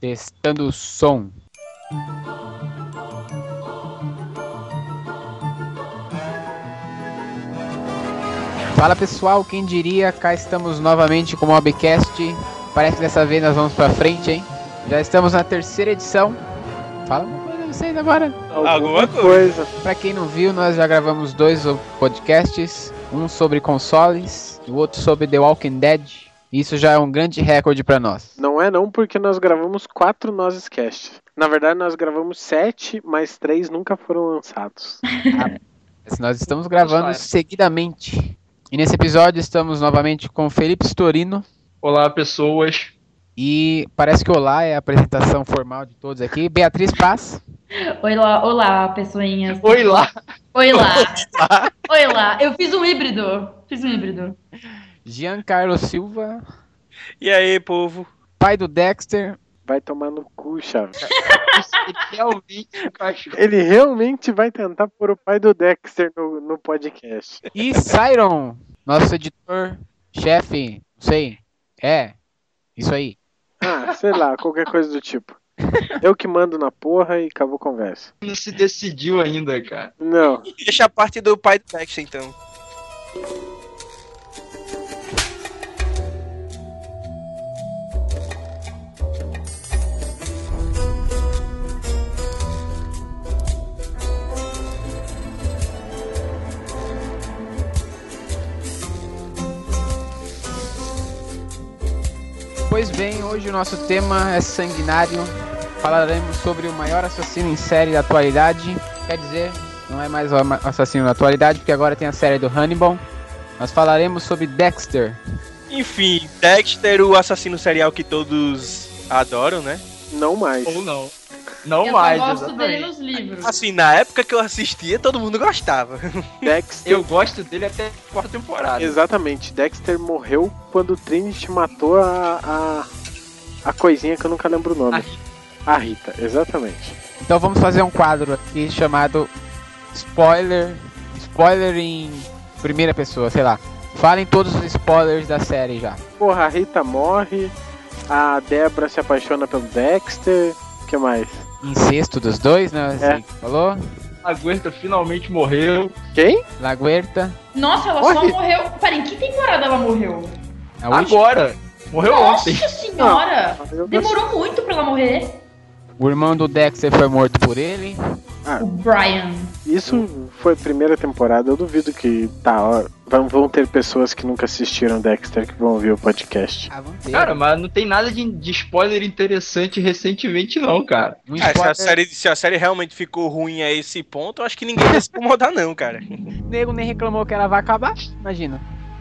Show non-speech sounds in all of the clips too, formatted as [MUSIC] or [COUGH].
Testando o som. Fala pessoal, quem diria, cá estamos novamente com o Mobcast. Parece que dessa vez nós vamos pra frente, hein? Já estamos na terceira edição. Fala uma coisa vocês agora. Alguma coisa. Pra quem não viu, nós já gravamos dois podcasts. Um sobre consoles e o outro sobre The Walking Dead. Isso já é um grande recorde pra nós. Não é não, porque nós gravamos quatro Nozes Cast. Na verdade, nós gravamos sete, mas três nunca foram lançados. [LAUGHS] Mas Nós estamos gravando seguidamente. E nesse episódio estamos novamente com Felipe Storino. Olá, pessoas. E parece que olá é a apresentação formal de todos aqui. Beatriz Paz. [LAUGHS] Oi lá, olá, pessoinhas. Oi lá. Oi [LAUGHS] lá. Oi lá. Eu fiz um híbrido. Fiz um híbrido. Giancarlo Silva. E aí, povo? Pai do Dexter. Vai tomar no cu, um cachorro. Ele realmente vai tentar pôr o pai do Dexter no, no podcast. E Cyron, nosso editor, chefe, não sei. É, isso aí. Ah, sei lá, qualquer coisa do tipo. Eu que mando na porra e acabou a conversa. Não se decidiu ainda, cara. Não. Deixa a parte do pai do Dexter, então. Pois bem, hoje o nosso tema é sanguinário. Falaremos sobre o maior assassino em série da atualidade. Quer dizer, não é mais o assassino da atualidade, porque agora tem a série do Hannibal. Nós falaremos sobre Dexter. Enfim, Dexter, o assassino serial que todos adoram, né? Não mais. Ou não. Não eu mais, só gosto dele exatamente. nos livros. Assim, na época que eu assistia, todo mundo gostava. [LAUGHS] Dexter. Eu gosto dele até a quarta temporada. Exatamente. Dexter morreu quando o Trinity matou a, a. a coisinha que eu nunca lembro o nome. A Rita. A Rita, exatamente. Então vamos fazer um quadro aqui chamado Spoiler. Spoiler em primeira pessoa, sei lá. Falem todos os spoilers da série já. Porra, a Rita morre. A Debra se apaixona pelo Dexter. O que mais? Incesto dos dois, né? Assim, É. Falou? A Guerta finalmente morreu. Quem? Laguerta. Nossa, ela só Morre. morreu. Pera, em que temporada ela morreu? Agora. Morreu Nossa ontem. senhora! Eu Demorou muito pra ela morrer. O irmão do Dexter foi morto por ele. O Brian. Isso foi primeira temporada. Eu duvido que tá. ó, vão, vão ter pessoas que nunca assistiram Dexter que vão ouvir o podcast. Ah. Cara, mas não tem nada de, de spoiler interessante recentemente, não, cara. um Ah, se, a série, se a série realmente ficou ruim a esse ponto, eu acho que ninguém vai se incomodar, não, cara. O nego nem reclamou que ela vai acabar. Imagina.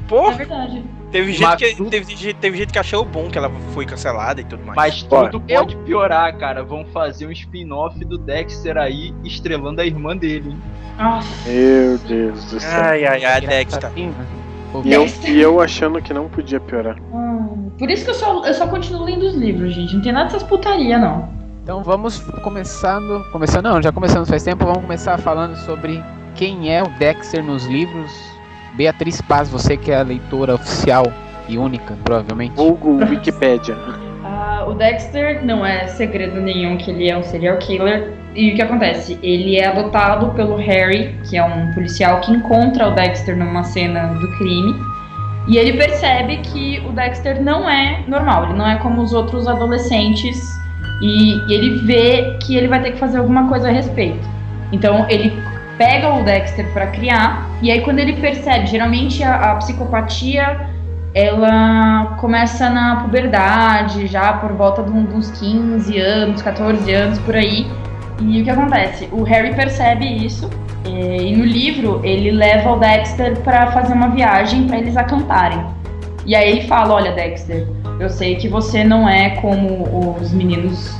Pô, É verdade. Teve gente, que, tu- teve, gente- teve gente que achou bom que ela foi cancelada e tudo mais. Mas Olha, tudo pode piorar, cara. Vão fazer um spin-off do Dexter aí, estrelando a irmã dele. hein? Nossa. Meu Deus do céu. Ai, ai, ai, Dexter. E eu, Dexter. e eu achando que não podia piorar. Hum, Por isso que eu só, eu só continuo lendo os livros, gente. Não tem nada dessas putaria, não. Então vamos começando. Começando não, já começamos faz tempo. Vamos começar falando sobre quem é o Dexter nos livros. Beatriz Paz, você que é a leitora oficial e única, provavelmente. Vulgo Wikipédia. Ah, o Dexter não é segredo nenhum que ele é um serial killer. E o que acontece? Ele é adotado pelo Harry, que é um policial que encontra o Dexter numa cena do crime. E ele percebe que o Dexter não é normal, ele não é como os outros adolescentes. E, e ele vê que ele vai ter que fazer alguma coisa a respeito. Então ele pega o Dexter pra criar. E aí quando ele percebe, geralmente a- a psicopatia ela começa na puberdade, já por volta de um- de uns 15 anos, 14 anos por aí. E o que acontece? O Harry percebe isso eh, e no livro ele leva o Dexter pra fazer uma viagem pra eles acamparem. E aí ele fala: Olha, Dexter, eu sei que você não é como os meninos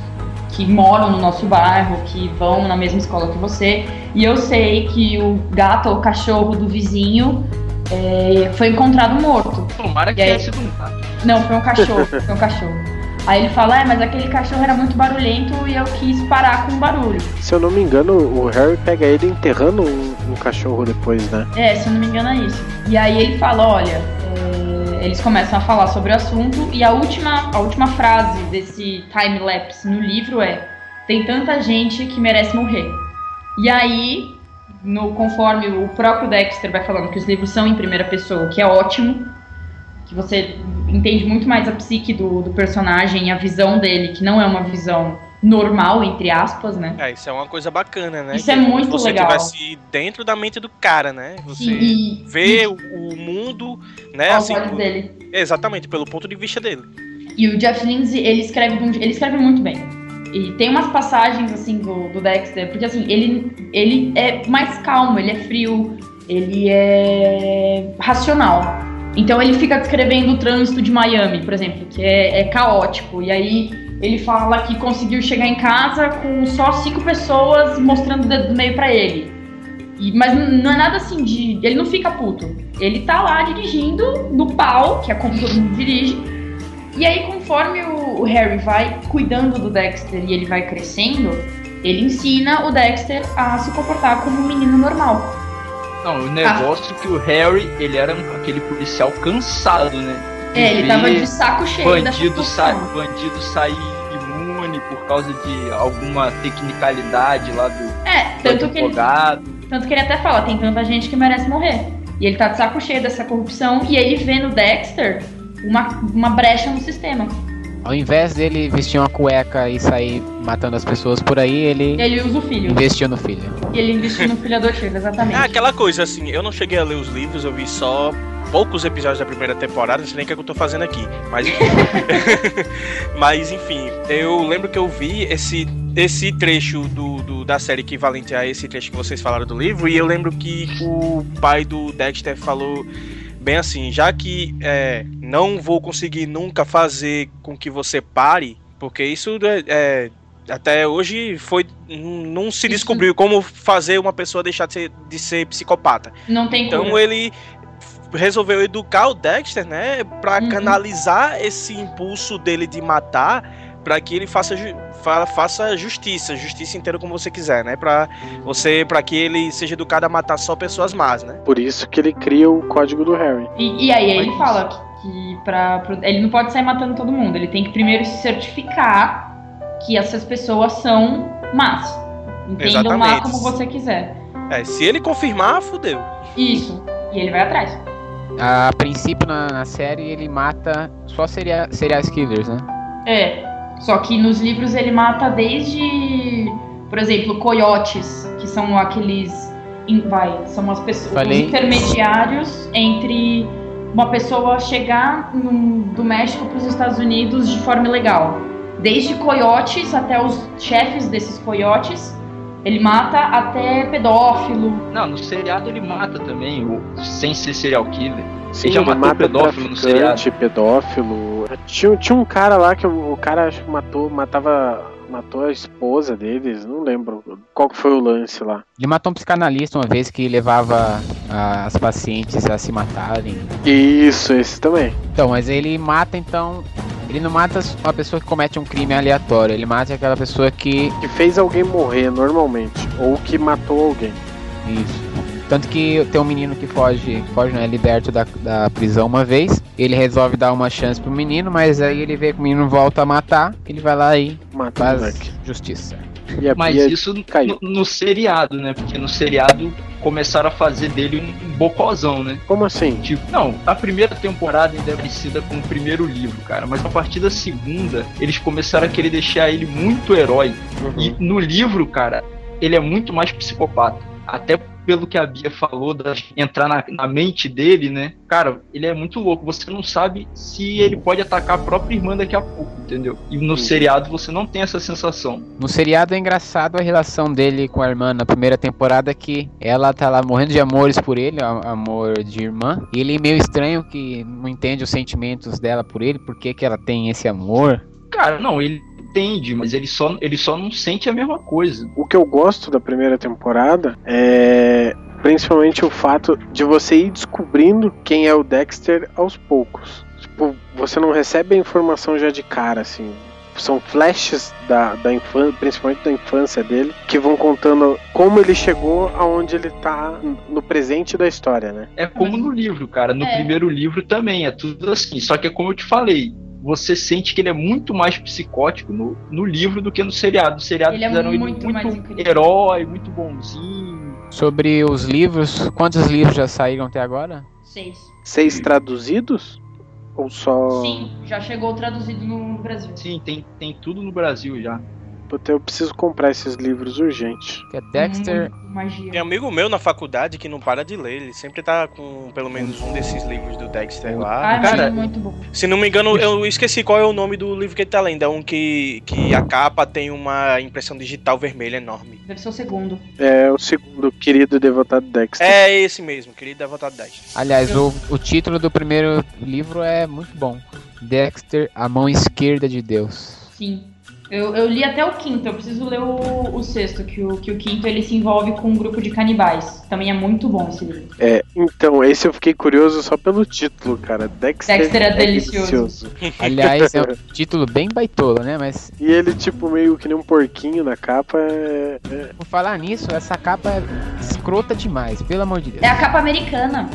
que moram no nosso bairro, que vão na mesma escola que você, e eu sei que o gato ou cachorro do vizinho eh, foi encontrado morto. Tomara que aí? tenha sido um gato. Não, foi um cachorro, foi um cachorro. Aí ele fala, é, mas aquele cachorro era muito barulhento e eu quis parar com o barulho. Se eu não me engano, o Harry pega ele enterrando um, um cachorro depois, né? É, se eu não me engano é isso. E aí ele fala, olha, é, é, eles começam a falar sobre o assunto e a última, a última frase desse time-lapse no livro é tem tanta gente que merece morrer. E aí, no, conforme o próprio Dexter vai falando que os livros são em primeira pessoa, que é ótimo, que você entende muito mais a psique do, do personagem a visão dele, que não é uma visão normal, entre aspas, né? É, isso é uma coisa bacana, né? Isso é Que muito você legal. tivesse dentro da mente do cara, né? Você E, vê e o, mundo, né? aos Assim, olhos dele. exatamente, pelo ponto de vista dele. E o Jeff Lindsay, ele escreve, ele escreve muito bem. E tem umas passagens, assim, do, do Dexter, porque, assim, ele, ele é mais calmo, ele é frio, ele é racional. Então ele fica descrevendo o trânsito de Miami, por exemplo, que é, é caótico. E aí ele fala que conseguiu chegar em casa com só cinco pessoas mostrando o dedo do meio pra ele. E- mas não é nada assim de. Ele não fica puto. Ele tá lá dirigindo no pau, que é como todo mundo dirige. E aí, conforme o, o Harry vai cuidando do Dexter e ele vai crescendo, ele ensina o Dexter a se comportar como um menino normal. Não, o negócio é que o Harry, ele era aquele policial cansado, né? É, ele tava de saco cheio dessa bandido, sa função. bandido sair imune por causa de alguma tecnicalidade lá do, É, do tanto que, ele, advogado. tanto que ele até fala, tem tanta gente que merece morrer. E ele tá de saco cheio dessa corrupção, e ele vê no Dexter uma, uma brecha no sistema. Ao invés dele vestir uma cueca e sair matando as pessoas por aí, ele Ele usa o filho. investiu no filho. E ele investiu no filho adotivo, exatamente. É aquela coisa, assim, eu não cheguei a ler os livros, eu vi só poucos episódios da primeira temporada, não sei nem o que, é que eu tô fazendo aqui. Mas enfim. [LAUGHS] mas enfim, eu lembro que eu vi esse, esse trecho do, do- da série equivalente a esse trecho que vocês falaram do livro, e eu lembro que o pai do Dexter falou bem assim, já que é, não vou conseguir nunca fazer com que você pare, porque isso é, é, até hoje foi não se descobriu como fazer uma pessoa deixar de ser, de ser psicopata. Não tem Então cura. ele resolveu educar o Dexter, né, Pra Uhum. canalizar esse impulso dele de matar, pra que ele faça ju- fa- faça justiça, justiça inteira como você quiser, né, Pra você para que ele seja educado a matar só pessoas más, né? Por isso que ele cria o código do Harry. E, e aí ele fala que, que pra, pro- ele não pode sair matando todo mundo. Ele tem que primeiro se certificar que essas pessoas são más. Entendam lá Exatamente. como você quiser. É, se ele confirmar, fudeu. Isso. E ele vai atrás. A princípio na, na série ele mata só seria, serial killers, né? É. Só que nos livros ele mata desde, por exemplo, coiotes, que são aqueles. Vai, são as pessoas. Falei. Os intermediários entre uma pessoa chegar num- do México para os Estados Unidos de forma ilegal. Desde coiotes até os chefes desses coiotes. Ele mata até pedófilo. Não, no seriado ele mata também, o, sem ser serial killer. Sim, já ele matou mata pedófilo no traficante, pedófilo. Tinha, tinha um cara lá que o, o cara acho que matou, matava, matou a esposa deles, não lembro qual que foi o lance lá. Ele matou um psicanalista uma vez que levava as pacientes a se matarem. Isso, esse também. Então, mas ele mata então. Ele não mata uma pessoa que comete um crime aleatório, ele mata aquela pessoa que. Que fez alguém morrer normalmente, ou que matou alguém. Isso. Tanto que tem um menino que foge, foge, né? Liberto da, da prisão uma vez. Ele resolve dar uma chance pro menino, mas aí ele vê que o menino volta a matar. Ele vai lá e Matou o faz justiça. Mas isso no, no seriado, né? Porque no seriado começaram a fazer dele um bocozão, né? Como assim? Tipo, não, a primeira temporada ainda é parecida com o primeiro livro, cara. Mas a partir da segunda, eles começaram a querer deixar ele muito herói. E no livro, cara, ele é muito mais psicopata. Até pelo que a Bia falou, da entrar na, na mente dele, né? Cara, ele é muito louco. Você não sabe se ele pode atacar a própria irmã daqui a pouco, entendeu? E no Sim. seriado você não tem essa sensação. No seriado é engraçado a relação dele com a irmã na primeira temporada que ela tá lá morrendo de amores por ele, amor de irmã. E ele é meio estranho que não entende os sentimentos dela por ele, por que, que ela tem esse amor. Cara, não, ele entende, mas ele só, ele só não sente a mesma coisa. O que eu gosto da primeira temporada é principalmente o fato de você ir descobrindo quem é o Dexter aos poucos. Tipo, você não recebe a informação já de cara, assim. são flashes da, da infância, principalmente da infância dele, que vão contando como ele chegou aonde ele tá no presente da história, né? É como no livro, cara. No É. primeiro livro também, é tudo assim. Só que é como eu te falei, você sente que ele é muito mais psicótico no, no livro do que no seriado. No seriado Ele é fizeram muito ele muito herói, muito bonzinho. Sobre os livros, quantos livros já saíram até agora? Seis. Seis traduzidos? Ou só. Sim, já chegou traduzido no Brasil. Sim, tem, tem tudo no Brasil já. Puta, eu preciso comprar esses livros urgente. Que é Dexter. Muito magia. Tem amigo meu na faculdade que não para de ler. Ele sempre tá com pelo menos um desses livros do Dexter lá. Ah, Cara, é muito bom. Se não me engano, eu esqueci qual é o nome do livro que ele tá lendo. É um que, que a capa tem uma impressão digital vermelha enorme. Deve ser o segundo. É o segundo querido e devotado Dexter. É esse mesmo, querido Devotado 10. Aliás, o, o título do primeiro livro é muito bom. Dexter, a mão esquerda de Deus. Sim. Eu, eu li até o quinto, eu preciso ler o, o sexto, que o, que o quinto ele se envolve com um grupo de canibais. Também é muito bom esse livro. É, então, esse eu fiquei curioso só pelo título, cara. Dexter, Dexter é delicioso. Aliás, é [LAUGHS] um título bem baitola, né? Mas E ele, tipo, meio que nem um porquinho na capa. É, é- por falar nisso, essa capa é escrota demais, pelo amor de Deus. É a capa americana.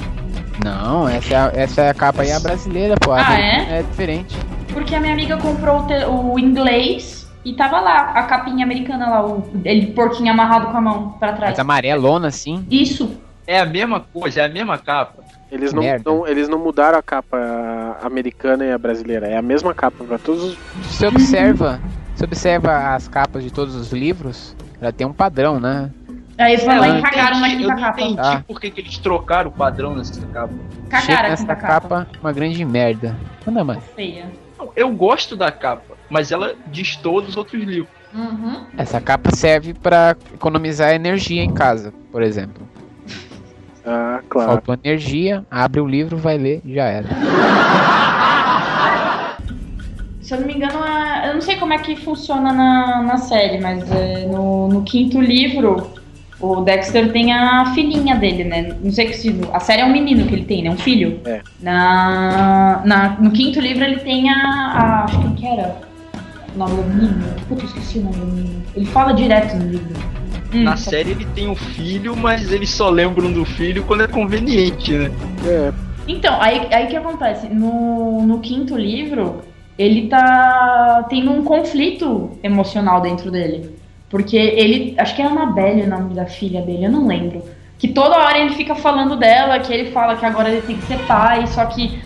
Não, essa é a, essa é a capa aí, a brasileira, pô. A Ah, é? É diferente. Porque a minha amiga comprou o, te- o inglês e tava lá, a capinha americana lá, o ele porquinho amarrado com a mão pra trás. Mas amarelona, assim. Isso. É a mesma coisa, é a mesma capa. Eles não, não- eles não mudaram a capa americana e a brasileira. É a mesma capa pra todos os. Você observa, você observa as capas de todos os livros, ela tem um padrão, né? Aí foi lá eu e cagaram na quinta Eu não capa. entendi Ah. por que, que eles trocaram o padrão nessa capa. Cagaram nessa capa, capa. uma grande merda. Manda mais. Feia. Não, Eu gosto da capa, mas ela destoa dos outros livros. Uhum. Essa capa serve pra economizar energia em casa, por exemplo. Ah, claro. Faltou energia, abre o livro, vai ler, já era. Se eu não me engano, é- eu não sei como é que funciona na, na série, mas é, no, no quinto livro, o Dexter tem a filhinha dele, né? Não sei que se. A série é um menino que ele tem, né? Um filho. É. Na, na, no quinto livro ele tem a. a acho que que era o nome do menino. Puta, eu esqueci o nome do menino. Ele fala direto no livro. Hum, Na série ele tem um filho, mas eles só lembram do filho quando é conveniente, né? É, Então, aí aí que acontece? No, no quinto livro, ele tá tendo um conflito emocional dentro dele. Porque ele. Acho que é Annabelle o nome da filha dele, eu não lembro. Que toda hora ele fica falando dela, que ele fala que agora ele tem que ser pai, só que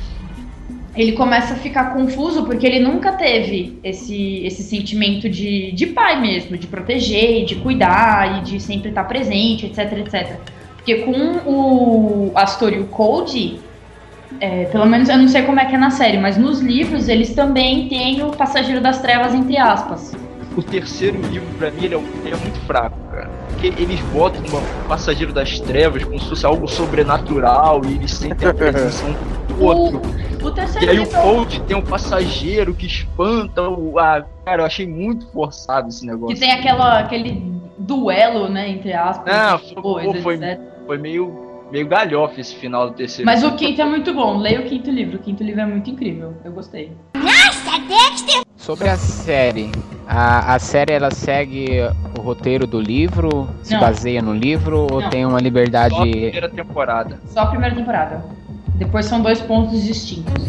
ele começa a ficar confuso porque ele nunca teve esse, esse sentimento de, de pai mesmo, de proteger, de cuidar e de sempre estar presente, etc, etc. Porque com o Astor e o Cody, é, pelo menos eu não sei como é que é na série, mas nos livros eles também têm o Passageiro das Trevas, entre aspas. O terceiro livro, pra mim, ele é, ele é muito fraco, cara. Porque eles botam um passageiro das trevas como se fosse algo sobrenatural e eles sentem a presença um do [LAUGHS] outro. O, o E aí o livro. Cold tem um passageiro que espanta o. Ah, cara, eu achei muito forçado esse negócio. Que tem aquela, aquele duelo, né, entre aspas. De foi- coisas, foi- etc. Foi meio, meio galhofa esse final do terceiro. Mas o quinto é muito bom. Leia o quinto livro. O quinto livro é muito incrível. Eu gostei. Sobre a série, a, a série ela segue o roteiro do livro, se Não. baseia no livro ou Não. tem uma Só a liberdade. primeira temporada. Só a primeira temporada. Depois são dois pontos distintos.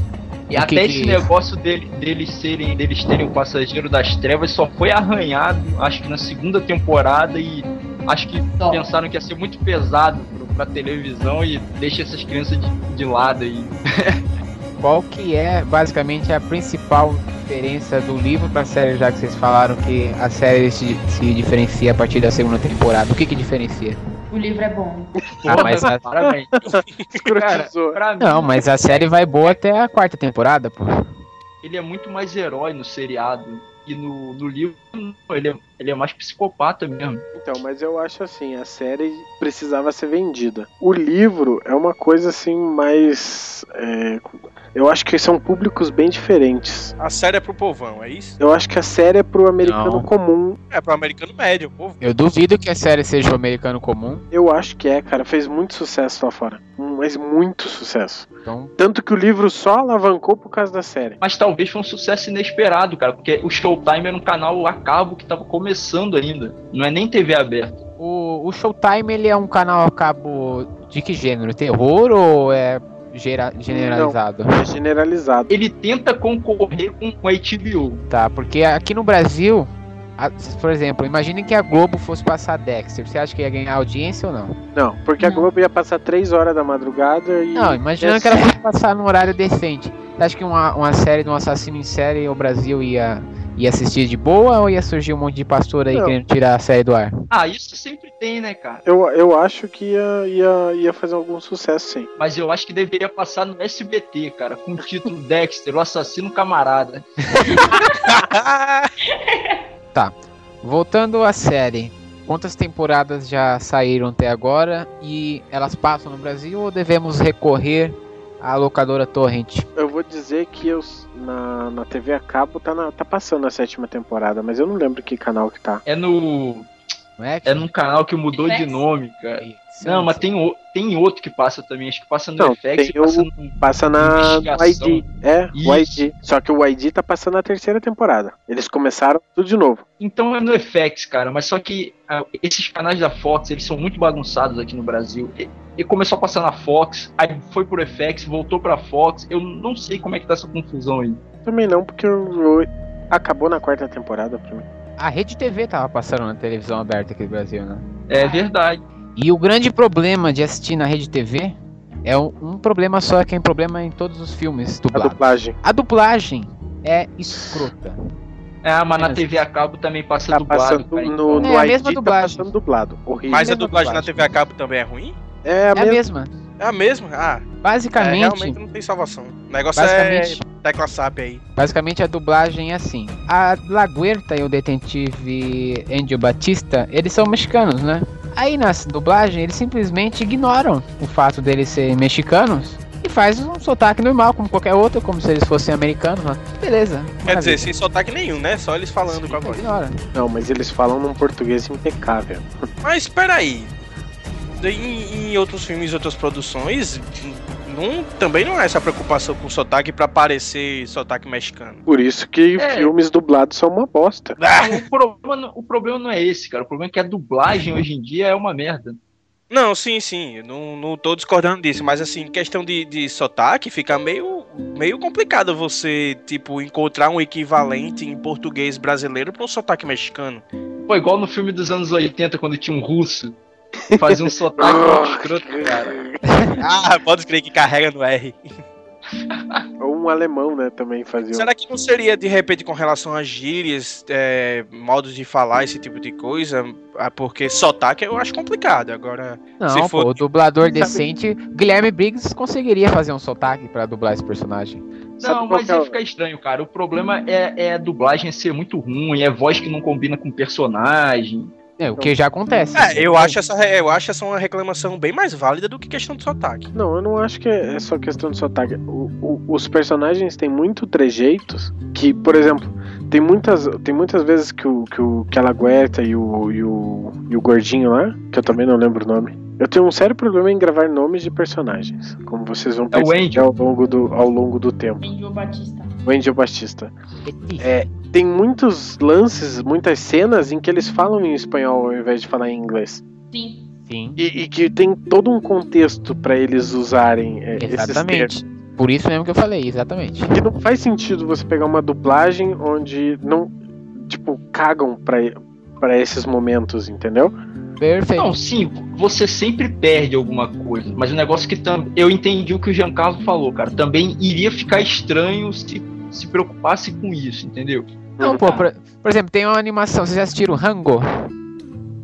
E O até que esse que- negócio dele, deles serem, deles terem o passageiro das trevas só foi arranhado, acho que na segunda temporada e acho que Só. pensaram que ia ser muito pesado pra televisão e deixa essas crianças de, de lado aí. [LAUGHS] Qual que é basicamente a principal diferença do livro pra série, já que vocês falaram que a série se, se diferencia a partir da segunda temporada? O que que diferencia? O livro é bom. Ah, mas a- Parabéns. Cara, Não, mas a série vai boa até a quarta temporada, pô. ele é muito mais herói no seriado. E no, no livro, não, ele é, ele é mais psicopata mesmo. Então, mas eu acho assim, a série precisava ser vendida. O livro é uma coisa assim mais. é, eu acho que são públicos bem diferentes. A série é pro povão, é isso? Eu acho que a série é pro americano Não. comum. É pro americano médio, povo. Eu duvido que a série seja o americano comum. Eu acho que é, cara. Fez muito sucesso lá fora. Mas muito sucesso. Então, Tanto que o livro só alavancou por causa da série. Mas talvez foi um sucesso inesperado, cara, porque o Showtime era um canal a cabo que tava começando ainda. Não é nem TV aberta. o, o Showtime ele é um canal a cabo de que gênero? Terror ou é gera- generalizado? É generalizado. Ele tenta concorrer com a HBO. Tá, porque aqui no Brasil, a- por exemplo, imagine que a Globo fosse passar Dexter. Você acha que ia ganhar audiência ou não? Não, porque a Não. Globo ia passar 3 horas da madrugada e. Não, imaginando ia que ela fosse passar num horário decente. Você acha que uma, uma série de um assassino em série o Brasil ia, ia assistir de boa ou ia surgir um monte de pastor aí Não. querendo tirar a série do ar? Ah, isso sempre tem, né, cara? Eu, eu acho que ia, ia, ia fazer algum sucesso, sim. Mas eu acho que deveria passar no SBT, cara, com o título [LAUGHS] Dexter, o assassino camarada. [LAUGHS] Voltando à série, quantas temporadas já saíram até agora e elas passam no Brasil ou devemos recorrer à locadora Torrent? Eu vou dizer que eu, na, na TV a cabo tá, na- tá passando a sétima temporada, mas eu não lembro que canal que tá. É no. Não é? É num canal que mudou de FX? nome, cara. Sim, Não, mas sim. tem, o- tem outro que passa também. Acho que passa no Não, FX tem e passa no. Passa na. ID. É, o Isso. ID. Só que o ID tá passando a terceira temporada. Eles começaram tudo de novo. Então é no FX, cara. Mas só que ah, esses canais da Fox, eles são muito bagunçados aqui no Brasil. E, e começou a passar na Fox, aí foi pro FX, voltou pra Fox. Eu não sei como é que tá essa confusão aí. Também não, porque eu- eu- acabou na quarta temporada pra mim. A Rede TV tava passando na televisão aberta aqui no Brasil, né? É verdade. E o grande problema de assistir na Rede TV é um, um problema só, que é um problema em todos os filmes A dublados. dublagem. A dublagem é escrota. É, mas na É. TV a cabo também passa Tá dublado, cara. no, então- no É a ID mesma tá dublagem. passando dublado. Horrível. Mas a Mesma dublagem na dublagem. TV a cabo também é ruim? É a É a mesma. É a mesma? Ah, é, Basicamente, realmente não tem salvação. O negócio basicamente, é tecla SAP aí. basicamente a dublagem é assim. A Laguerta e o detetive Angel Batista, eles são mexicanos, né? Aí na dublagem eles simplesmente ignoram o fato deles serem mexicanos e faz um sotaque normal, como qualquer outro, como se eles fossem americanos. Mas beleza. Quer dizer, sem sotaque nenhum, né? Só eles falando com a voz. Ignora. Não, mas eles falam num português impecável. Mas peraí. Em, em outros filmes, outras produções, não, também não é essa preocupação com sotaque pra parecer sotaque mexicano. Por isso que É. filmes dublados são uma bosta. Ah, O problema, não- o problema não é esse, cara. O problema é que a dublagem hoje em dia é uma merda. Não, sim, sim. Não, não tô discordando disso, mas assim, questão de, de sotaque, fica meio, meio complicado você, tipo, encontrar um equivalente em português brasileiro pra um sotaque mexicano. Pô, igual no filme dos anos 80, quando tinha um russo. Fazia um sotaque [LAUGHS] muito escroto, cara. Ah, pode crer que carrega no R. Ou um alemão, né, também fazia. Será que não seria, de repente, com relação a gírias, é, modos de falar, esse tipo de coisa? Ah, Porque sotaque eu acho complicado. Agora, Não, Se pô, for- o dublador decente, Guilherme Briggs conseguiria fazer um sotaque pra dublar esse personagem. Não, mas é ia o- ficar estranho, cara. O problema é, é a dublagem ser muito ruim, é voz que não combina com personagem. É, o que já acontece. é, eu acho, essa, eu acho essa uma reclamação bem mais válida do que questão de sotaque. Não, eu não acho que é só questão de sotaque. O- o- os personagens têm muito trejeitos que, por exemplo, tem muitas, tem muitas vezes que o que, o, que a Laguerta e o, e, o, e o gordinho lá, que eu também não lembro o nome. Eu tenho um sério problema em gravar nomes de personagens, como vocês vão É o perceber Angel. ao longo do, ao longo do tempo. Angel Batista. O Angel Batista. É, tem muitos lances, muitas cenas em que eles falam em espanhol ao invés de falar em inglês. Sim. Sim, E, e que tem todo um contexto pra eles usarem é, exatamente. Por isso mesmo que eu falei, exatamente. Que não faz sentido você pegar uma dublagem onde não, tipo, cagam pra esses momentos, entendeu? Perfeito. Não, sim, você sempre perde alguma coisa. Mas o negócio que também. Eu entendi o que o Giancarlo falou, cara. Também iria ficar estranho se se preocupasse com isso, entendeu? Não, pô, por, por exemplo, tem uma animação, vocês já assistiram Rango?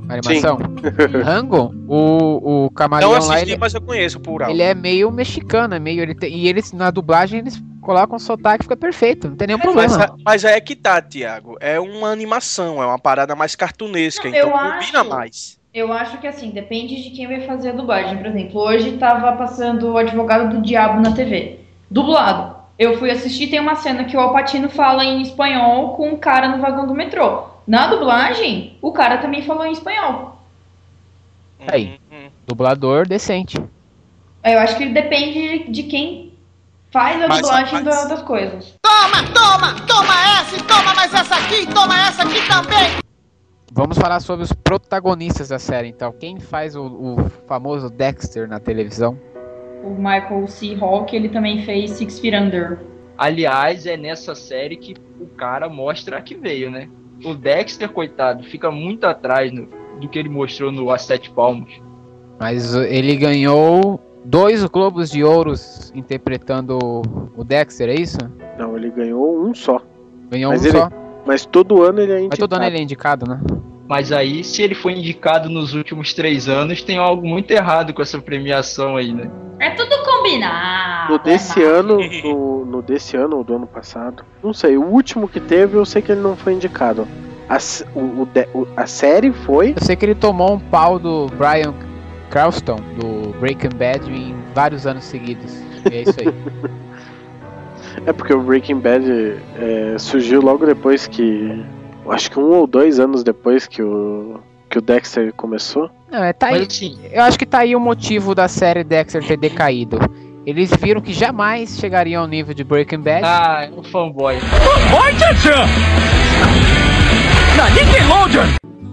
A animação? [LAUGHS] Rango, o, o camaleão Não lá, assisti, ele, mas eu conheço por alto. ele é meio mexicano, é meio. Ele tem- e eles, na dublagem, eles colocam sotaque fica perfeito, não tem nenhum Mas, problema. é- mas é que tá, Thiago. É uma animação, é uma parada mais cartunesca, Não, então combina acho. mais. Eu acho que assim, depende de quem vai fazer a dublagem. Por exemplo, hoje tava passando o Advogado do Diabo na TV. Dublado. Eu fui assistir, tem uma cena que o Alpatino fala em espanhol com um cara no vagão do metrô. Na dublagem, o cara também falou em espanhol. Aí. Hum, hum. Dublador decente. Eu acho que depende de quem faz a Mas, dublagem mas- da- das coisas. Toma, toma, toma essa, toma mais essa aqui, toma essa aqui também. Vamos falar sobre os protagonistas da série, então. Quem faz o, o famoso Dexter na televisão? O Michael C. Hawke, ele também fez Six Feet Under. Aliás, é nessa série que o cara mostra que veio, né? O Dexter, coitado, fica muito atrás no- do que ele mostrou no As Sete Palmos. Mas ele ganhou dois Globos de Ouros interpretando o- o Dexter, é isso? Não, ele ganhou um só. Ganhou Mas um ele- só. Mas todo ano ele é Mas indicado. todo ano ele é indicado, né? Mas aí, se ele foi indicado nos últimos três anos, tem algo muito errado com essa premiação aí, né? É tudo combinado. No desse é ano, [LAUGHS] no, no desse ano ou do ano passado, não sei. O último que teve, eu sei que ele não foi indicado. A, o- o- a série foi. Eu sei que ele tomou um pau do Brian Cranston, do Breaking Bad, em vários anos seguidos. E é isso aí. [LAUGHS] É porque o Breaking Bad é, surgiu logo depois que. Acho que um ou dois anos depois que o. Que o Dexter começou. Não, é, tá aí. assim, Eu acho que tá aí o motivo da série Dexter ter decaído. Eles viram que jamais chegariam ao nível de Breaking Bad. ah, é um fanboy.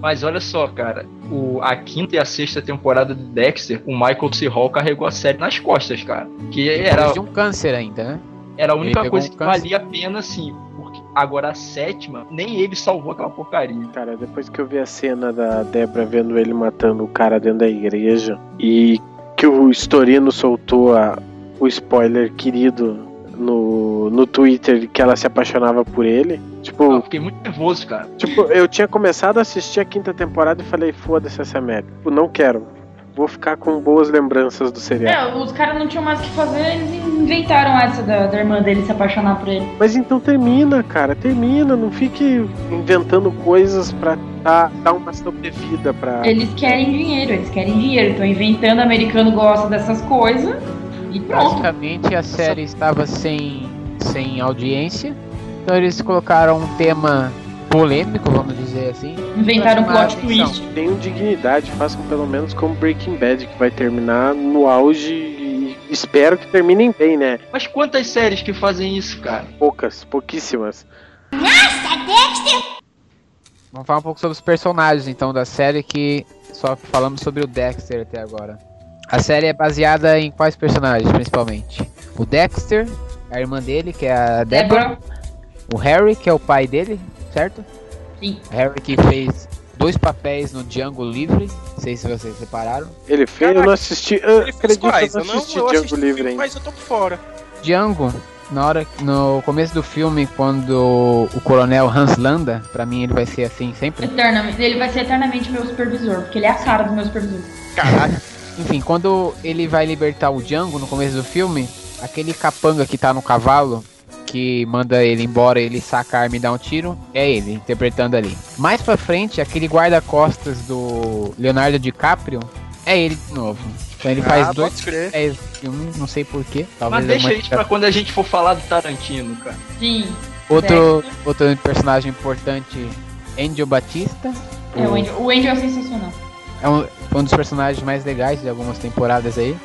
Mas olha só, cara, o, a quinta e a sexta temporada de Dexter, o Michael C. Hall carregou a série nas costas, cara. Que era, Depois de um câncer ainda, né? Era a única coisa que valia a pena, assim. Porque agora a sétima, nem ele salvou aquela porcaria. Cara, depois que eu vi a cena da Debra vendo ele matando o cara dentro da igreja e que o Storino soltou a- o spoiler querido no, no Twitter que ela se apaixonava por ele. Tipo, Eu fiquei muito nervoso, cara. tipo, eu tinha começado a assistir a quinta temporada e falei, foda-se essa merda. Tipo, não quero. Vou ficar com boas lembranças do serial. É, os caras não tinham mais o que fazer, eles inventaram essa da, da irmã dele se apaixonar por ele. Mas então termina, cara, termina. Não fique inventando coisas pra dar, dar uma sobrevida pra. Eles querem dinheiro, eles querem dinheiro. Estão inventando, o americano gosta dessas coisas. E pronto. Basicamente a série estava sem, sem audiência. Então eles colocaram um tema polêmico, vamos dizer assim. Inventaram um plot atenção. twist. Tenham dignidade, façam pelo menos como Breaking Bad, que vai terminar no auge e espero que terminem bem, né? Mas quantas séries que fazem isso, cara? Poucas, pouquíssimas. Vamos falar um pouco sobre os personagens então da série que só falamos sobre o Dexter até agora. A série é baseada em quais personagens principalmente? O Dexter, a irmã dele, que é a Deborah, Débora. o Harry, que é o pai dele, certo? Sim. Harry que fez dois papéis no Django Livre, não sei se vocês repararam. Ele fez, eu Caraca, não assisti. Eu acredito que quais? eu Eu não não assisti eu Django assisti Livre filme, ainda. mas eu tô por fora. Django, na hora, no começo do filme, quando o coronel Hans Landa, pra mim ele vai ser assim sempre. Eternamente. Ele vai ser eternamente meu supervisor, porque ele é a cara do meu supervisor. Caralho. Enfim, quando ele vai libertar o Django no começo do filme, aquele capanga que tá no cavalo, que manda ele embora, ele saca a arma e dá um tiro, é ele, interpretando ali. Mais pra frente, aquele guarda-costas do Leonardo DiCaprio, é ele de novo. Então ele faz Ah, dois pode crer. papéis no filme, não sei porquê. Mas Talvez deixa isso pra quando a gente for falar do Tarantino, cara. Sim. outro, outro personagem importante, Angel Batista. É, o Angel, o Angel é sensacional. É um, um dos personagens mais legais de algumas temporadas aí.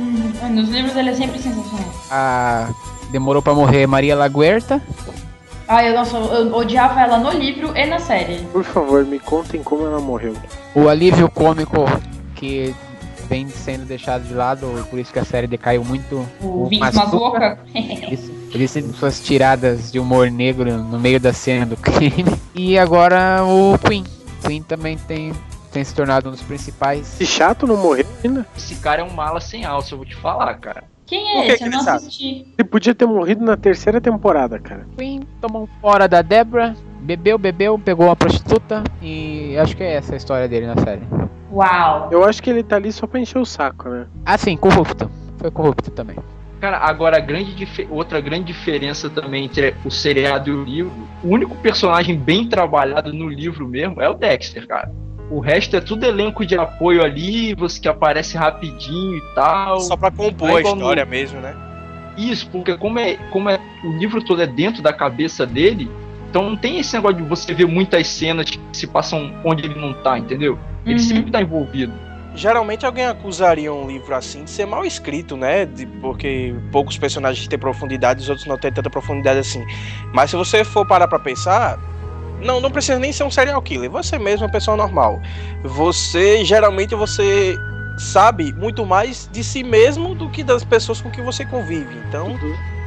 Uhum. Nos livros ele é sempre sensacional. A demorou pra morrer Maria Laguerta. Ah, eu, nossa, eu odiava ela no livro e na série. Por favor, me contem como ela morreu. O alívio cômico que vem sendo deixado de lado, por isso que a série decaiu muito. O Vince. Eles, eles têm suas tiradas de humor negro no meio da cena do crime. E agora o Queen. Queen também tem, tem se tornado um dos principais. Esse chato não morreu ainda? Esse cara é um mala sem alça, eu vou te falar, cara. Quem é que esse? que Eu não ele sabe? assisti. Ele podia ter morrido na terceira temporada, cara. Queen tomou fora da Debra, bebeu, bebeu, pegou uma prostituta e acho que é essa a história dele na série. Uau. Eu acho que ele tá ali só pra encher o saco, né? Ah, sim, corrupto. Foi corrupto também. Cara, agora a grande outra grande diferença também entre o seriado e o livro, o único personagem bem trabalhado no livro mesmo é o Dexter, cara. O resto é tudo elenco de apoio ali, você que aparece rapidinho e tal. Só pra compor é a igual no- história mesmo, né? Isso, porque como é, como é o livro todo é dentro da cabeça dele, então não tem esse negócio de você ver muitas cenas que se passam onde ele não tá, entendeu? Ele Uhum. sempre tá envolvido. geralmente alguém acusaria um livro assim de ser mal escrito, né? De, porque poucos personagens têm profundidade, os outros não têm tanta profundidade assim. Mas se você for parar pra pensar, não, não precisa nem ser um serial killer. Você mesmo é uma pessoa normal. Você geralmente você sabe muito mais de si mesmo do que das pessoas com que você convive. Então,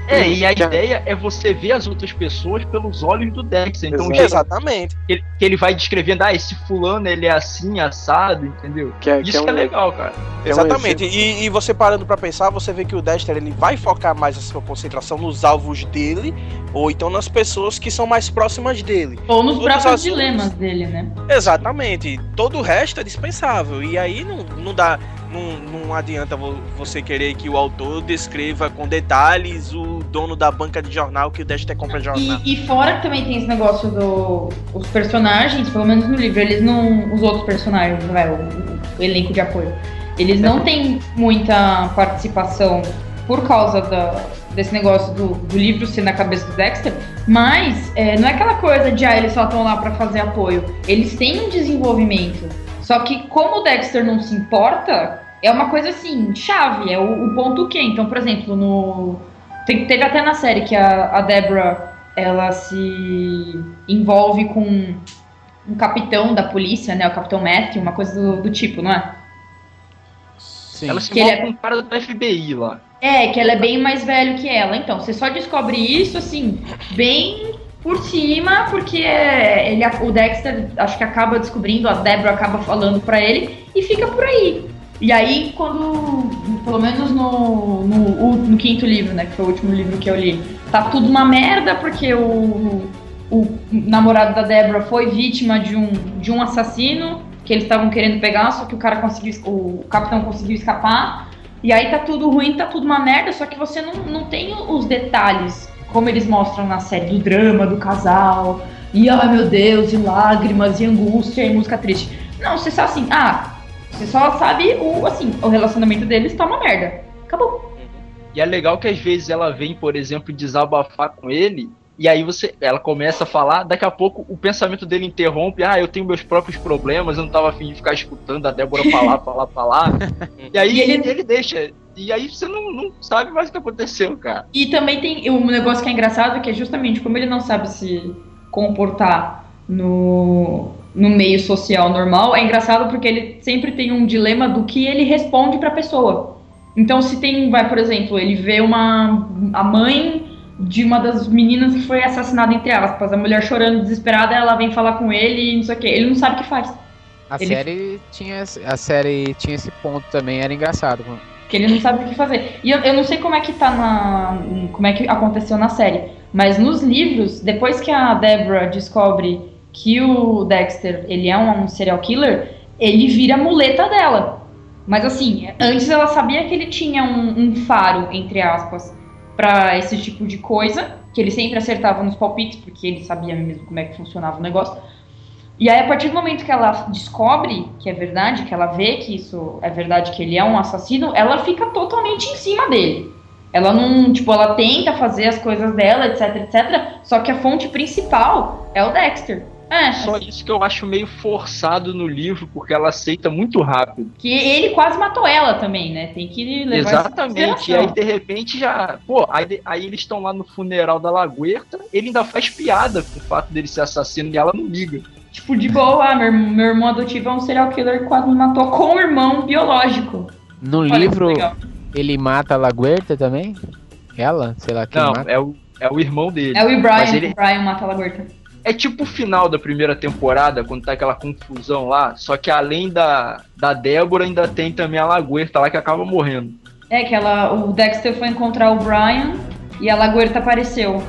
É, e a ideia é você ver as outras pessoas pelos olhos do Dexter. Então, exatamente. que ele, que ele vai descrevendo, ah, esse fulano ele é assim, assado, entendeu? Que é, que Isso é que é um- legal, cara. é um Exatamente. E, e você parando pra pensar, você vê que o Dexter ele vai focar mais a sua concentração nos alvos dele, ou então nas pessoas que são mais próximas dele. Ou nos Todos próprios assuntos. dilemas dele, né? Exatamente. Todo o resto é dispensável. E aí não, não dá. Não, não adianta vo- você querer que o autor descreva com detalhes o dono da banca de jornal que o Dexter compra jornal. E, e fora que também tem esse negócio do. Os personagens, pelo menos no livro, eles não. Os outros personagens, vai, o, o elenco de apoio. Eles não têm muita participação por causa da, desse negócio do, do livro ser na cabeça do Dexter, mas é, não é aquela coisa de ah, eles só estão lá pra fazer apoio. Eles têm um desenvolvimento. Só que como o Dexter não se importa, é uma coisa assim, chave, é o, o ponto Q. Então, por exemplo, no. tem- teve até na série que a, a Deborah ela se envolve com um capitão da polícia, né? O capitão Matthew, uma coisa do, do tipo, não é? Sim. Ela se Que envolve ele é- com um cara do FBI lá. É, que ela é bem mais velho que ela. Então, você só descobre isso, assim, bem por cima, porque ele, o Dexter, acho que acaba descobrindo, a Deborah acaba falando pra ele, e fica por aí. E aí, quando, pelo menos no, no, no quinto livro, né, que foi o último livro que eu li, tá tudo uma merda, porque o, o namorado da Deborah foi vítima de um, de um assassino, que eles estavam querendo pegar, só que o cara conseguiu, o capitão conseguiu escapar. E aí tá tudo ruim, tá tudo uma merda, só que você não, não tem os detalhes, como eles mostram na série, do drama do casal, e ai meu Deus, e lágrimas, e angústia, e música triste. Não, você só assim, ah, você só sabe o, assim, o relacionamento deles tá uma merda. Acabou. E é legal que às vezes ela vem, por exemplo, desabafar com ele, e aí você, ela começa a falar, daqui a pouco o pensamento dele interrompe, ah, eu tenho meus próprios problemas, eu não tava afim de ficar escutando a Débora falar, [LAUGHS] falar, falar. E aí E ele- ele... deixa. E aí você não, não sabe mais o que aconteceu, cara. E também tem um negócio que é engraçado, que é justamente como ele não sabe se comportar no, no meio social normal, é engraçado porque ele sempre tem um dilema do que ele responde pra pessoa. Então se tem, vai, por exemplo, ele vê uma a mãe de uma das meninas que foi assassinada entre aspas, a mulher chorando desesperada, ela vem falar com ele e não sei o que, ele não sabe o que faz. A Ele- série tinha esse- a série tinha esse ponto também, era engraçado. Que ele não sabe o que fazer. E eu, eu não sei como é que tá na. como é que aconteceu na série. Mas nos livros, depois que a Deborah descobre que o Dexter ele é um, serial killer, ele vira muleta dela. Mas assim, antes ela sabia que ele tinha um, um faro, entre aspas, pra esse tipo de coisa, que ele sempre acertava nos palpites, porque ele sabia mesmo como é que funcionava o negócio. E aí, a partir do momento que ela descobre que é verdade, que ela vê que isso é verdade, que ele é um assassino, ela fica totalmente em cima dele. Ela não, tipo, ela tenta fazer as coisas dela, etc, etc. Só que a fonte principal é o Dexter. É, Só isso que eu acho meio forçado no livro, porque ela aceita muito rápido. que ele quase matou ela também, né? Tem que levar Exatamente. E aí, de repente, já. Pô, aí, aí eles estão lá no funeral da Laguerta, ele ainda faz piada com o fato dele ser assassino e ela não liga. Tipo, de boa, ah, meu, meu irmão adotivo é um serial killer que quase me matou com um irmão biológico. No Olha livro, ele mata a Laguerta também? Ela? Sei lá quem não, mata. é o, é o irmão dele. É o Brian, Mas ele- o Brian mata a Laguerta. É tipo o final da primeira temporada, quando tá aquela confusão lá, só que além da, da Débora, ainda tem também a Laguerta lá que acaba morrendo. É que ela, o Dexter foi encontrar o Brian e a Laguerta apareceu.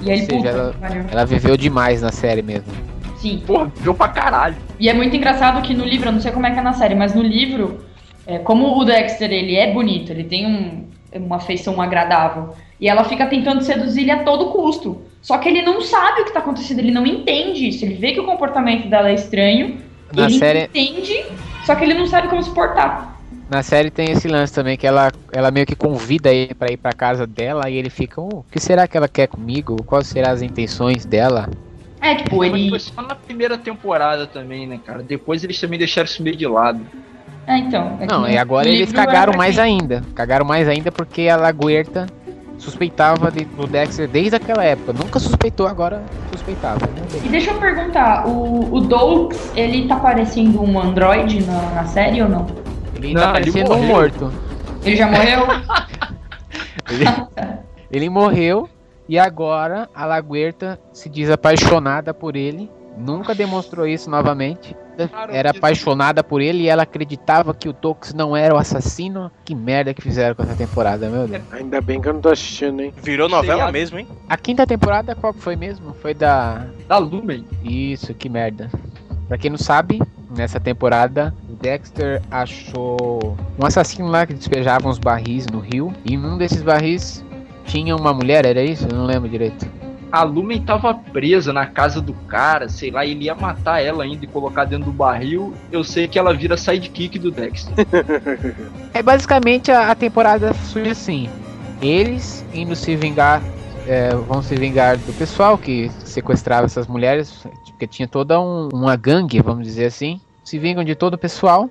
E aí ele, Ou seja, puta, ela-. Ela viveu demais na série mesmo. Sim. Porra, viu pra caralho. E é muito engraçado que no livro, eu não sei como é que é na série, mas no livro, é, como o Dexter ele é bonito, ele tem um, uma feição agradável, e ela fica tentando seduzir ele a todo custo. Só que ele não sabe o que tá acontecendo, ele não entende isso. Ele vê que o comportamento dela é estranho, Na ele série, entende, só que ele não sabe como se portar. na série tem esse lance também, que ela, ela meio que convida ele pra ir pra casa dela e ele fica, "Oh, o que será que ela quer comigo? Quais serão as intenções dela? É, tipo, Mas ele. foi só na primeira temporada também, né, cara? Depois eles também deixaram isso meio de lado. É, então. é Não, e agora eles é cagaram mais quem? ainda. Cagaram mais ainda porque a Laguerta suspeitava de- do Dexter desde aquela época. Nunca suspeitou, agora suspeitava. E deixa eu perguntar, o, o Doux, ele tá parecendo um androide na, na série ou não? Ele Não, tá ele parecendo um morto. Ele já morreu? [LAUGHS] Ele, ele morreu e agora a Laguerta se diz apaixonada por ele. Nunca demonstrou isso novamente. Era apaixonada por ele e ela acreditava que o Tox não era o assassino. Que merda que fizeram com essa temporada, meu Deus. Ainda bem que eu não tô assistindo, hein? Virou novela Seriado. mesmo, hein? A quinta temporada qual que foi mesmo? Foi da. Da Lumen. Isso, que merda. Pra quem não sabe, nessa temporada, o Dexter achou um assassino lá que despejava uns barris no rio. E num desses barris tinha uma mulher, era isso? Eu não lembro direito. A Lumen tava presa na casa do cara, sei lá, ele ia matar ela ainda e colocar dentro do barril. Eu sei que ela vira sidekick do Dexter. [LAUGHS] É basicamente a, a temporada surge assim. Eles indo se vingar, é, vão se vingar do pessoal que sequestrava essas mulheres, porque tinha toda um- uma gangue, vamos dizer assim. Se vingam de todo o pessoal.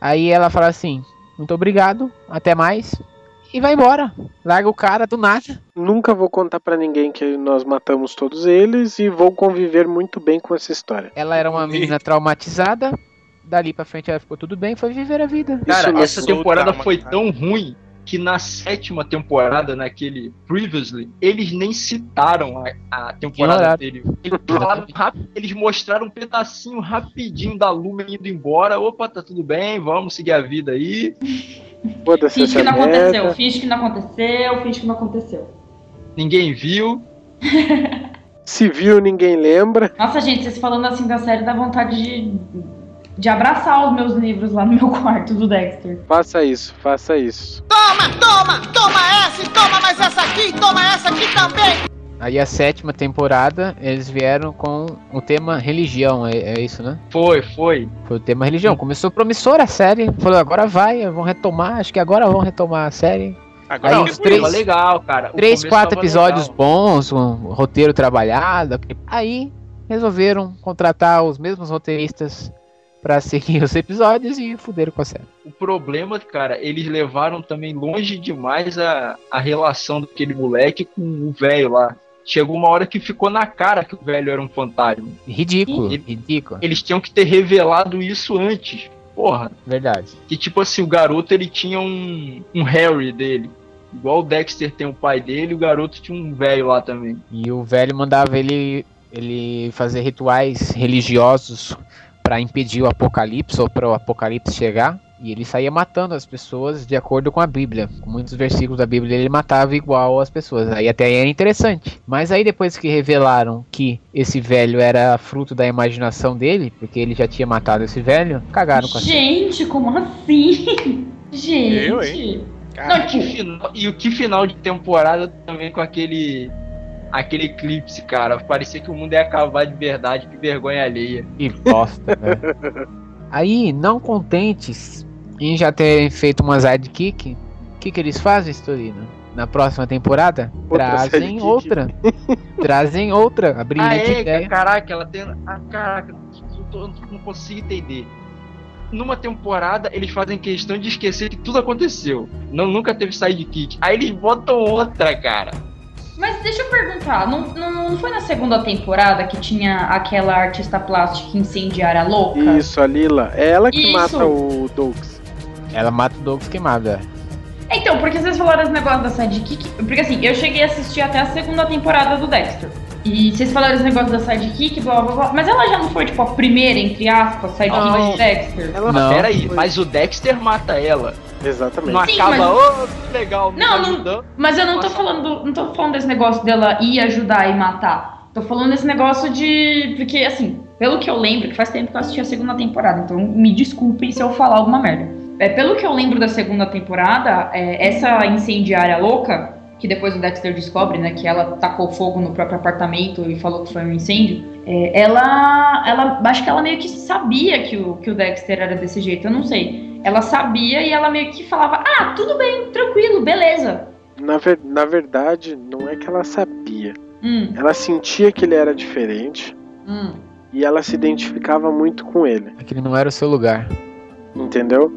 Aí ela fala assim: muito obrigado, até mais. E vai embora. Larga o cara do nada. Nunca vou contar pra ninguém que nós matamos todos eles e vou conviver muito bem com essa história. Ela era uma menina traumatizada. Dali pra frente ela ficou tudo bem, foi viver a vida. Cara, essa temporada foi tão ruim que na sétima temporada, naquele Previously, eles nem citaram a, a temporada dele. Eles, falaram [LAUGHS] rápido- eles mostraram um pedacinho rapidinho da Lumen indo embora. Opa, tá tudo bem, vamos seguir a vida aí. [LAUGHS] Finge que não aconteceu, merda. finge que não aconteceu, finge que não aconteceu. Ninguém viu. [LAUGHS] Se viu, ninguém lembra. Nossa, gente, vocês falando assim da série dá vontade de, de abraçar os meus livros lá no meu [LAUGHS] quarto do Dexter. Faça isso, faça isso. Toma, toma, toma essa toma mais essa aqui, toma essa aqui também. Aí a sétima temporada, eles vieram com o tema religião, é, é isso, né? Foi, foi. Foi o tema religião. Começou promissora a série. Falou, agora vai, vão retomar. Acho que agora vão retomar a série. Agora Aí eu os três- legal, cara. O Três, quatro episódios legal. bons, um roteiro trabalhado. Aí resolveram contratar os mesmos roteiristas pra seguir os episódios e fuderam com a série. O problema, cara, eles levaram também longe demais a, a relação daquele moleque com o velho lá. Chegou uma hora que ficou na cara que o velho era um fantasma. Ridículo, E- ridículo. Eles tinham que ter revelado isso antes. Porra. Verdade. Que tipo assim, o garoto ele tinha um, um Harry dele. Igual o Dexter tem o pai dele, o garoto tinha um velho lá também. E o velho mandava ele, ele fazer rituais religiosos pra impedir o apocalipse ou para o apocalipse chegar. E ele saía matando as pessoas de acordo com a Bíblia. Com muitos versículos da Bíblia ele matava igual as pessoas. Aí até aí era interessante. Mas aí depois que revelaram que esse velho era fruto da imaginação dele, porque ele já tinha matado esse velho, cagaram com a Gente, como assim? [LAUGHS] Gente. Eu, hein? Não, Que final- e o que final de temporada também com aquele aquele eclipse, cara. Parecia que o mundo ia acabar de verdade, que vergonha alheia. Que bosta, velho. [LAUGHS] Aí, não contentes em já terem feito uma sidekick, o que, que eles fazem, Storino? Na próxima temporada? Outra trazem outra. trazem outra. A Ah, brilhante é, ideia. caraca, ela tem. Ah, caraca, eu tô- eu não consigo entender. Numa temporada, eles fazem questão de esquecer que tudo aconteceu. Não, nunca teve sidekick. Aí eles botam outra, cara. mas deixa eu perguntar, não, não, não foi na segunda temporada que tinha aquela artista plástica incendiária louca? Isso, a Lila. É ela que Isso. mata o Douglas. Ela mata o Douglas queimado. é. Então, porque vocês falaram esse negócio da sidekick. Porque assim, eu cheguei a assistir até a segunda temporada do Dexter. E vocês falaram esse negócio da sidekick, blá blá blá. Mas ela já não foi, tipo, a primeira, entre aspas, sidekick Não. do Dexter. Ela Não. Pera aí, foi- mas o Dexter mata ela. Exatamente. Não Sim, acaba, mas- ô, que legal, me Não, não-. Mas eu não tô falando, não tô falando desse negócio dela ir ajudar e matar. Tô falando desse negócio de. Porque, assim, pelo que eu lembro, que faz tempo que eu assisti a segunda temporada, então me desculpem se eu falar alguma merda. É, pelo que eu lembro da segunda temporada, é, essa incendiária louca, que depois o Dexter descobre, né, que ela tacou fogo no próprio apartamento e falou que foi um incêndio, é, ela, ela. Acho que ela meio que sabia que o, que o Dexter era desse jeito, eu não sei. Ela sabia e ela meio que falava: Ah, tudo bem, tranquilo, beleza. Na, ver- na verdade, não é que ela sabia. Hum, Ela sentia que ele era diferente hum. e ela se identificava muito com ele. Aquele não era o seu lugar. Entendeu?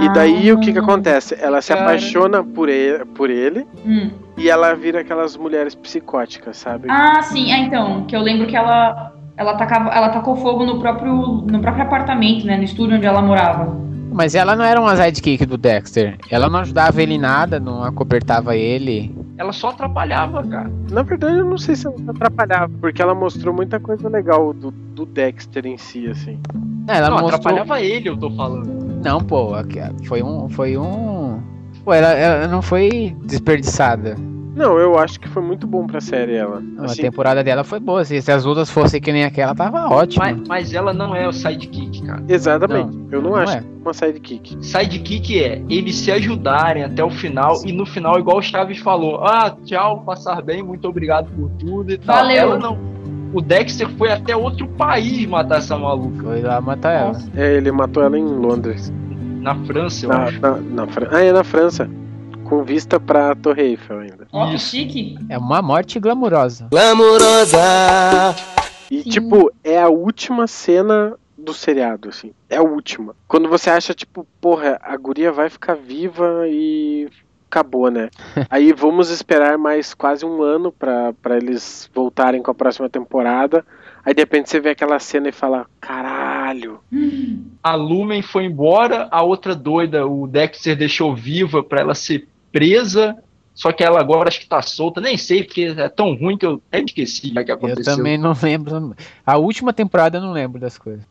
E daí o que que Ah. acontece? Ela se Cara. apaixona por ele, por ele Hum. e ela vira aquelas mulheres psicóticas, sabe? Ah, sim, é então, que eu lembro que ela ela tacava, ela tacou fogo no próprio no próprio apartamento, né, no estúdio onde ela morava. Mas ela não era uma sidekick do Dexter. Ela não ajudava ele em nada, não acobertava ele. Ela só atrapalhava, cara. Na verdade, eu não sei se ela atrapalhava, porque ela mostrou muita coisa legal do, do Dexter em si, assim. Ela não, mostrou... atrapalhava ele, eu tô falando. Não, pô, foi um. Foi um. Pô, ela, ela não foi desperdiçada. Não, eu acho que foi muito bom pra série ela. A Assim, temporada dela foi boa. Se, se as outras fossem que nem aquela, tava ótimo. Mas, mas ela não é o sidekick, cara. exatamente. eu não, não acho é. uma sidekick. Sidekick é eles se ajudarem até o final e no final, igual o Chaves falou, ah, tchau, passar bem, muito obrigado por tudo e tal. Valeu. Ela não. O Dexter foi até outro país matar essa maluca. Foi lá matar ela. Nossa. É, ele matou ela em Londres. Na França, eu Na, acho. na, na Fran- Ah, é na França. Com vista pra Torre Eiffel ainda. Ó, que Isso. chique. É uma morte glamurosa. E, Sim. tipo, é a última cena do seriado, assim. É a última. Quando você acha, tipo, porra, a guria vai ficar viva e acabou, né? [LAUGHS] Aí vamos esperar mais quase um ano pra, pra eles voltarem com a próxima temporada. Aí de repente você vê aquela cena e fala, caralho. A Lumen foi embora, a outra doida, o Dexter deixou viva pra ela ser presa. Só que ela agora acho que tá solta, nem sei, porque é tão ruim que eu até esqueci já que Eu aconteceu. também não lembro. A última temporada eu não lembro das coisas.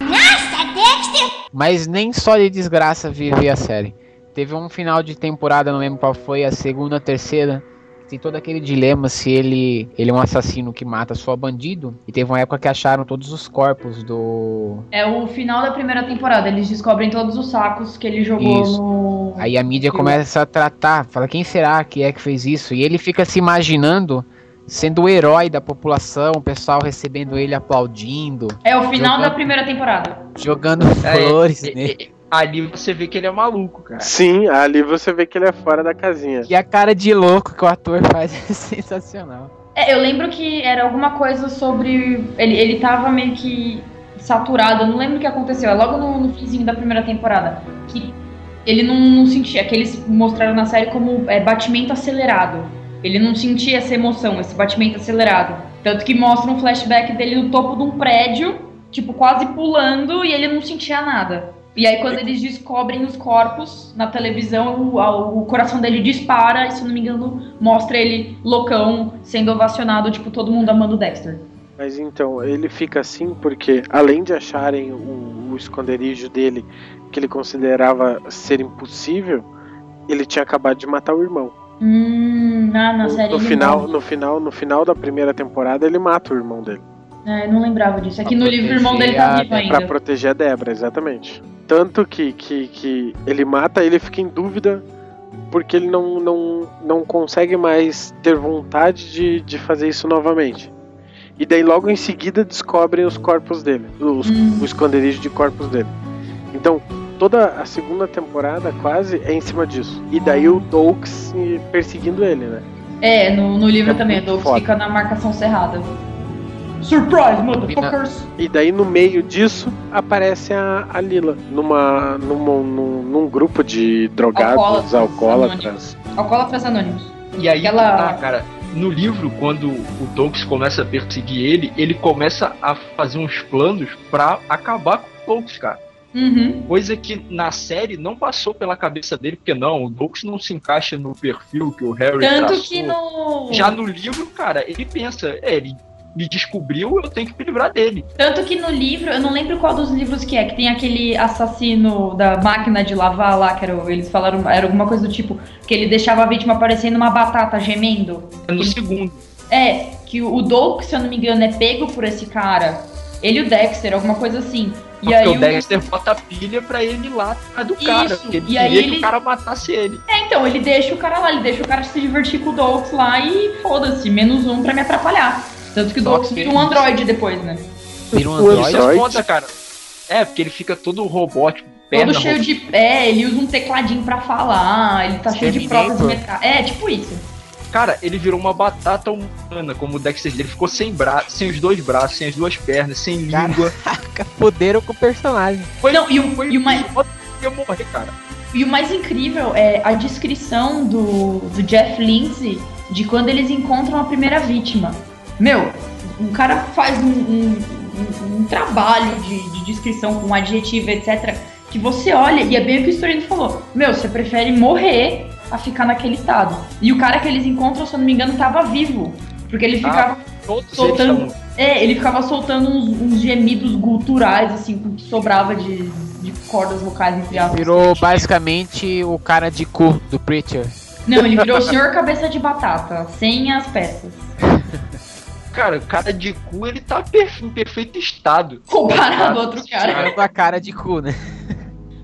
Mas nem só de desgraça vive a série. Teve um final de temporada, não lembro qual foi, a segunda, a terceira. Tem todo aquele dilema se ele, ele é um assassino que mata só bandido. E teve uma época que acharam todos os corpos do. É o final da primeira temporada, eles descobrem todos os sacos que ele jogou Isso. no Aí a mídia começa a tratar, fala quem será que é que fez isso? E ele fica se imaginando sendo o herói da população, o pessoal recebendo ele aplaudindo, É o final Jogando- da primeira temporada. jogando É, flores é, nele. Ali você vê que ele é maluco, cara. Sim, ali você vê que ele é fora da casinha. E a cara de louco que o ator [LAUGHS] faz é sensacional. É, eu lembro que era alguma coisa sobre. Ele, ele tava meio que saturado, eu não lembro o que aconteceu. É logo no, no finzinho da primeira temporada. Que ele não, não sentia, que eles mostraram na série como é, batimento acelerado. Ele não sentia essa emoção, esse batimento acelerado. Tanto que mostra um flashback dele no topo de um prédio, tipo, quase pulando, e ele não sentia nada. E aí, quando eles descobrem os corpos na televisão, o, o coração dele dispara, e se não me engano, mostra ele loucão, sendo ovacionado, tipo, todo mundo amando o Dexter. Mas então, ele fica assim porque, além de acharem o, o esconderijo dele, que ele considerava ser impossível, ele tinha acabado de matar o irmão. Hum, ah, na No, série. no final, no final, no final da primeira temporada, ele mata o irmão dele. É, eu não lembrava disso. Aqui Pra no livro o irmão dele tá vivo Pra ainda. proteger a Debra, exatamente. Tanto que, que, que ele mata, ele fica em dúvida porque ele não, não, não consegue mais ter vontade de, de fazer isso novamente. E daí logo em seguida descobrem os corpos dele, os, Hum. o esconderijo de corpos dele. Então, toda a segunda temporada quase é em cima disso. E daí o Doakes perseguindo ele, né? É, no, no livro É também, o foda. fica na marcação cerrada. Surprise, motherfuckers! E daí no meio disso aparece a, a Lila numa, numa, num, num grupo de drogados, Alcoólatras, alcoólatras. Alcoólatras Anônimos. E aí, Aquela- tá, cara, no livro, quando o Douglas começa a perseguir ele, ele começa a fazer uns planos pra acabar com o Douglas, cara. Uhum. Coisa que na série não passou pela cabeça dele, porque não, o Douglas não se encaixa no perfil que o Harry Tanto traçou. que no. Já no livro, cara, ele pensa, é, ele me descobriu, eu tenho que me livrar dele. Tanto que no livro, eu não lembro qual dos livros que é, que tem aquele assassino da máquina de lavar lá, que era, o- eles falaram, era alguma coisa do tipo, que ele deixava a vítima parecendo uma batata gemendo. É no Ele- segundo. É, que o Doug, se eu não me engano, é pego por esse cara. Ele e o Dexter, alguma coisa assim. E Porque aí o o- Dexter bota a pilha pra ele ir lá atrás do cara. Isso, Porque ele e aí queria que ele- o cara matasse ele. É, então, ele deixa o cara lá, ele deixa o cara se divertir com o Dox lá e foda-se, menos um pra me atrapalhar. Tanto que o que- vira um androide depois, né? Vira um O androide. Isso é Android? foda, cara. É, porque ele fica todo robótico, Todo cheio de. É, ele usa um tecladinho pra falar, ele tá cheio de Terminator. prótese metálica. É, tipo isso. Cara, ele virou uma batata humana, como o Dexter dele. Ficou sem braço, sem os dois braços, sem as duas pernas, sem Cara. língua. [LAUGHS] Poderam com o personagem. Foi, Não, e o- foi e o mais- ia morrer, cara. E o mais incrível é a descrição do, do Jeff Lindsay de quando eles encontram a primeira vítima. Meu, o cara faz um, um, um, um trabalho de, de descrição com adjetivo, etc. Que você olha, e é bem o que o Storino falou. Meu, você prefere morrer a ficar naquele estado. E o cara que eles encontram, se eu não me engano, tava vivo. Porque ele ficava Todos soltando. É, ele ficava soltando uns, uns gemidos guturais, assim, com o que sobrava de, de cordas vocais entre aspas. Virou basicamente o cara de cu do Preacher. Não, ele virou o senhor cabeça de batata, sem as peças. Cara, o cara de cu, ele tá perfe- em perfeito estado. Comparado ao outro cara. Cara com a cara de cu, né?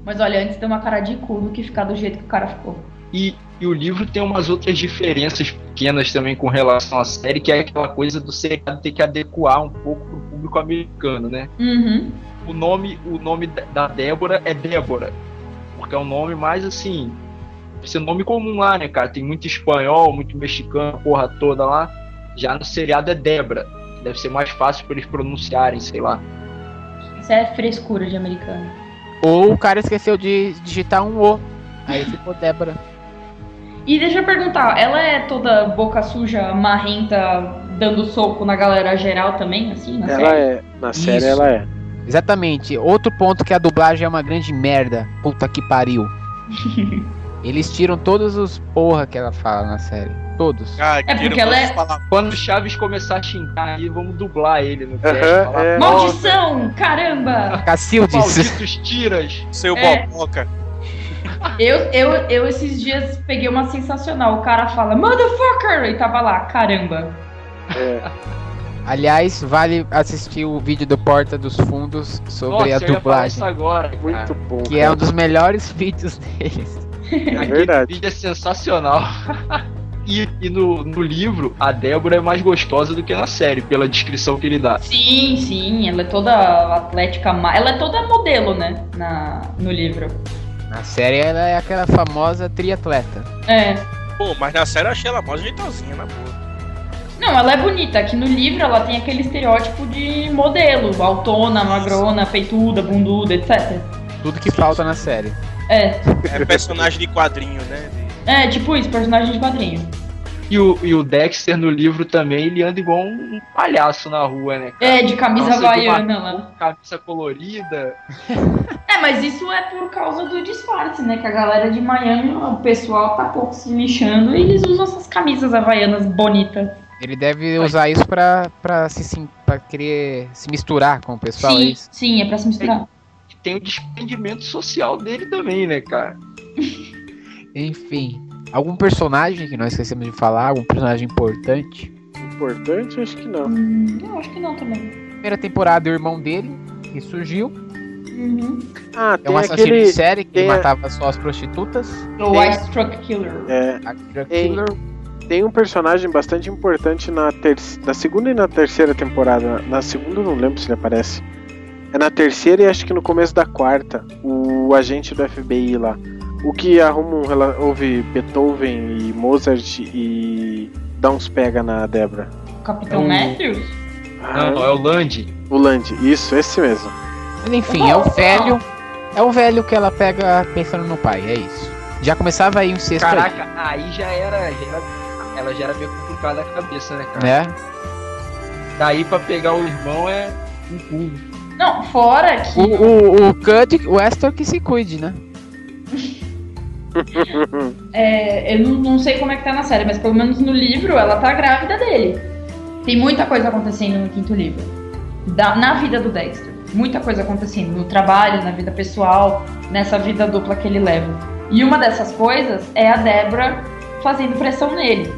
Mas olha, antes ter uma cara de cu do que ficar do jeito que o cara ficou. E, e o livro tem umas outras diferenças pequenas também com relação à série, que é aquela coisa do seriado ter que adequar um pouco pro público americano, né? Uhum. O nome, o nome da- Débora é Débora. Porque é um nome mais assim. Um nome comum lá, né, cara? Tem muito espanhol, muito mexicano, a porra toda lá. Já no seriado é Débora. Deve ser mais fácil pra eles pronunciarem, sei lá. Isso é frescura de americano. Ou o cara esqueceu de digitar um O. Aí ficou Débora. E deixa eu perguntar, ela é toda boca suja, marrenta, dando soco na galera geral também, assim, na Ela série? é. Na série Isso. ela é. Exatamente. Outro ponto que a dublagem é uma grande merda. Puta que pariu. [LAUGHS] Eles tiram todos os porra que ela fala na série. Todos. Ah, É porque ela é-. Quando o Chaves começar a xingar aí, vamos dublar ele no cast. É. Maldição! Caramba! Cacildes. Malditos tiras. Seu É. boboca. Eu, eu, eu esses dias peguei uma sensacional. O cara fala, motherfucker! E tava lá, caramba. é. Aliás, vale assistir o vídeo do Porta dos Fundos sobre Nossa, a eu ia falar dublagem. isso agora, cara. Muito bom. Que é um dos melhores [LAUGHS] vídeos deles. É [LAUGHS] Aquele verdade. vídeo é sensacional. [LAUGHS] e e no, no livro, a Débora é mais gostosa do que na série, pela descrição que ele dá. Sim, sim, ela é toda atlética, ela é toda modelo, né? Na, no livro. Na série ela é aquela famosa triatleta. É. Pô, mas na série eu achei ela mó jeitosinha, na boa. Não, ela é bonita. Aqui no livro ela tem aquele estereótipo de modelo, altona, magrona, peituda, bunduda, etc. Tudo que falta na série. É, É personagem de quadrinho, né? De- é tipo isso, personagem de quadrinho. E o, e o Dexter no livro também, ele anda igual um palhaço na rua, né? cara? É, de camisa de havaiana lá. Camisa colorida. [LAUGHS] É, mas isso é por causa do disfarce, né? Que a galera de Miami, o pessoal tá pouco se lixando e eles usam essas camisas havaianas bonitas. Ele deve usar isso pra, pra, se, sim- pra querer se misturar com o pessoal. é sim, isso? sim, é pra se misturar. Tem o desprendimento social dele também, né, cara? [LAUGHS] Enfim. Algum personagem que nós esquecemos de falar? Algum personagem importante? Importante, acho que não. Hum, eu acho que não também. Primeira temporada, o irmão dele, que surgiu. Uhum. Ah, É um assassino aquele. de série que tem a- matava só as prostitutas. O Tem- Ice Truck Killer. É, Tem- killer. tem um personagem bastante importante na, ter... na segunda e na terceira temporada. Na segunda eu não lembro se ele aparece. É na terceira e acho que no começo da quarta. O agente do FBI lá. O que arruma um rela- ouve Beethoven e Mozart e dá uns pega na Débora. Capitão É o- Matthews? Ah, Não, não, é o Land. O Land, isso, esse mesmo. Enfim, é o velho. É o velho que ela pega pensando no pai, é isso. Já começava aí um sexto aí, Caraca, aí já era, já era. Ela já era meio complicada a cabeça, né, cara? né? Daí pra pegar o irmão é um pulo. Não, fora que. O, o, o Cud, o Astor que se cuide, né? [LAUGHS] É, eu não, não sei como é que tá na série, mas pelo menos no livro ela tá grávida dele. Tem muita coisa acontecendo no quinto livro. Da- na vida do Dexter. Muita coisa acontecendo. No trabalho, na vida pessoal, nessa vida dupla que ele leva. E uma dessas coisas é a Débora fazendo pressão nele.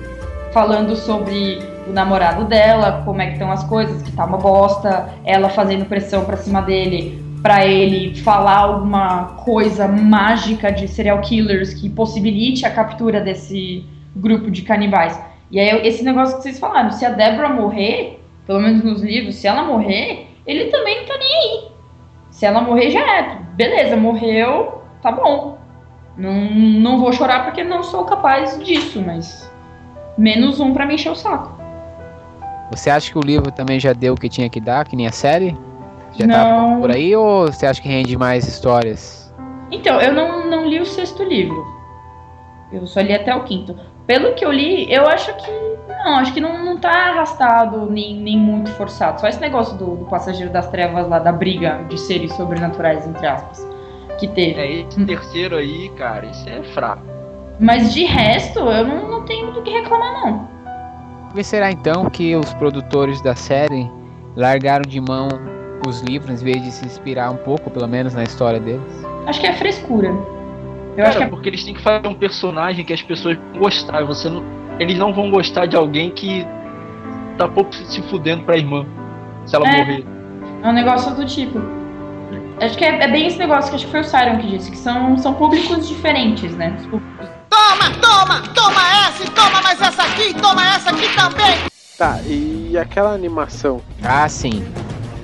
Falando sobre o namorado dela, como é que estão as coisas, que tá uma bosta. Ela fazendo pressão pra cima dele pra ele falar alguma coisa mágica de serial killers que possibilite a captura desse grupo de canibais. E aí, esse negócio que vocês falaram, se a Débora morrer, pelo menos nos livros, se ela morrer, ele também não tá nem aí. Se ela morrer, já é. Beleza, morreu, tá bom. Não, não vou chorar porque não sou capaz disso, mas. Menos um pra me encher o saco. Você acha que o livro também já deu o que tinha que dar, que nem a série? Já Não. tá por aí ou você acha que rende mais histórias? Então, eu não, não li o sexto livro. Eu só li até o quinto. Pelo que eu li, eu acho que. Não, acho que não, não tá arrastado nem, nem muito forçado. Só esse negócio do, do passageiro das trevas lá, da briga de seres sobrenaturais, entre aspas. Que teve. É, esse terceiro aí, cara, isso é fraco. Mas de resto, eu não, não tenho do que reclamar, não. Talvez será então que os produtores da série largaram de mão os livros em vez de se inspirar um pouco, pelo menos, na história deles? Acho que é frescura. Eu Cara, acho que é porque eles têm que fazer um personagem que as pessoas vão gostar. Você não, eles não vão gostar de alguém que tá pouco se fudendo pra irmã. Se ela É. morrer. É um negócio do tipo. Acho que é, é bem esse negócio que acho que foi o Siron que disse, que são, são públicos diferentes, né? Os públicos- Toma, toma, toma essa e toma mais essa aqui, toma essa aqui também. Tá, e aquela animação? Ah, sim.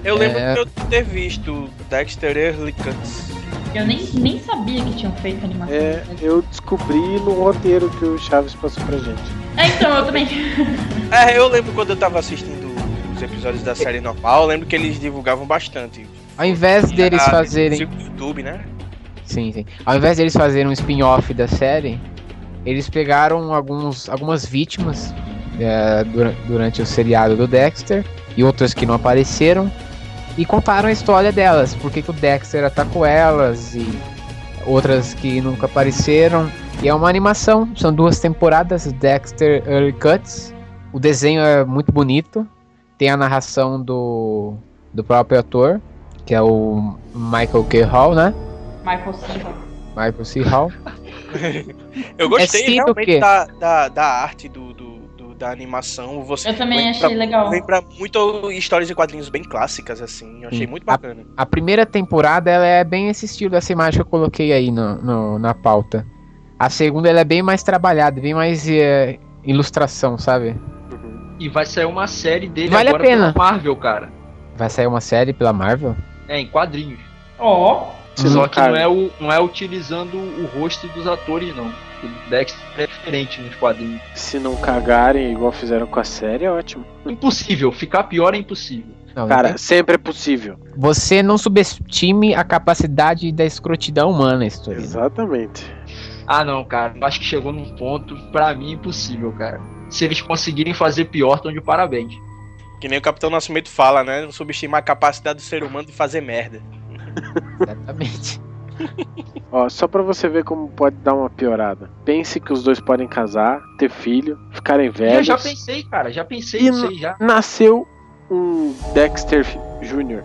Eu lembro É. de eu ter visto Dexter Early Cuts. Eu nem, nem sabia que tinham feito animação. É, eu descobri no roteiro que o Chaves passou pra gente. É, então, eu também. [LAUGHS] É, eu lembro quando eu tava assistindo os episódios da série normal, eu lembro que eles divulgavam bastante. Ao invés deles fazerem. YouTube, né? Sim, sim. Ao invés deles fazerem um spin-off da série, eles pegaram alguns, algumas vítimas é, dura- durante o seriado do Dexter e outras que não apareceram e contaram a história delas, por que o Dexter atacou elas e outras que nunca apareceram. E é uma animação, são duas temporadas, Dexter Early Cuts. O desenho é muito bonito, tem a narração do, do próprio ator, que é o Michael K. Hall, né? Michael Cera. Michael C. Hall. [LAUGHS] [LAUGHS] Eu gostei É realmente da, da, da arte do, do- do- da animação. Você Eu também lembra- achei legal. Lembra muito histórias e quadrinhos bem clássicas, assim. Eu achei Sim. muito bacana. A primeira temporada ela é bem esse estilo dessa imagem que eu coloquei aí no, no- na pauta. A segunda ela é bem mais trabalhada, bem mais é, ilustração, sabe? E vai sair uma série dele Vale a agora pena. pela Marvel, cara. Vai sair uma série pela Marvel? É, em quadrinhos. Ó, Se Só que não é, o, não é utilizando o rosto dos atores, não. O Dexter é diferente nos quadrinhos. Se não cagarem igual fizeram com a série, é ótimo. Impossível, ficar pior é impossível. Não, Cara, não sempre é possível. tem- você não subestime a capacidade da escrotidão humana, história. Exatamente. Ah, não, cara. Eu acho que chegou num ponto, pra mim, impossível, cara. Se eles conseguirem fazer pior, estão de parabéns. Que nem o Capitão Nascimento fala, né? Não subestimar a capacidade do ser humano de fazer merda. Exatamente. Ó, só pra você ver como pode dar uma piorada. Pense que os dois podem casar, ter filho, ficarem Eu velhos. já pensei, cara. Já pensei nisso aí já. Nasceu um Dexter Jr.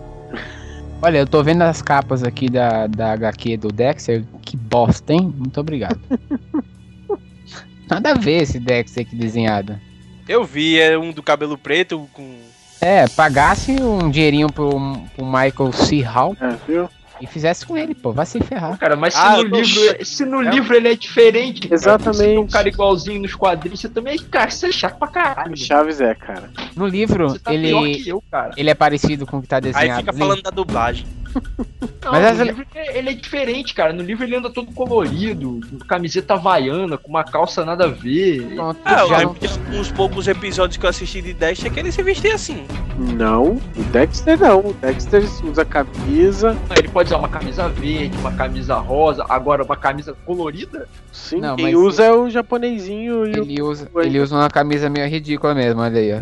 Olha, eu tô vendo as capas aqui da, da HQ do Dexter. Que bosta, hein? Muito obrigado. [LAUGHS] Nada a ver esse Dexter aqui desenhado. Eu vi, é um do cabelo preto com. É, pagasse um dinheirinho pro, pro Michael C. Hall É, viu? e fizesse com ele, pô. Vai se ferrar. Cara, mas se Ah, no livro, che- se no É. livro ele é diferente, cara, Exatamente. você tem um cara igualzinho nos quadrinhos, você também, cara, você é chato pra caralho. Chaves é, cara. No livro, tá pior ele, que eu, cara. ele é parecido com o que tá Aí desenhado. fica ali. falando da dublagem. Não, Mas no essa- livro ele- ele é diferente, cara. No livro ele anda todo colorido, com camiseta havaiana, com uma calça nada a ver. Pronto, Ah, eu já de uns poucos episódios que eu assisti de Dexter que ele se vestia assim. Não, o Dexter não. O Dexter usa camisa. Ele pode usar uma camisa verde, uma camisa rosa, agora uma camisa colorida. Sim, Não, quem usa é o japonesinho e o. ele usa, Oi. ele usa uma camisa meio ridícula mesmo, olha aí, ó.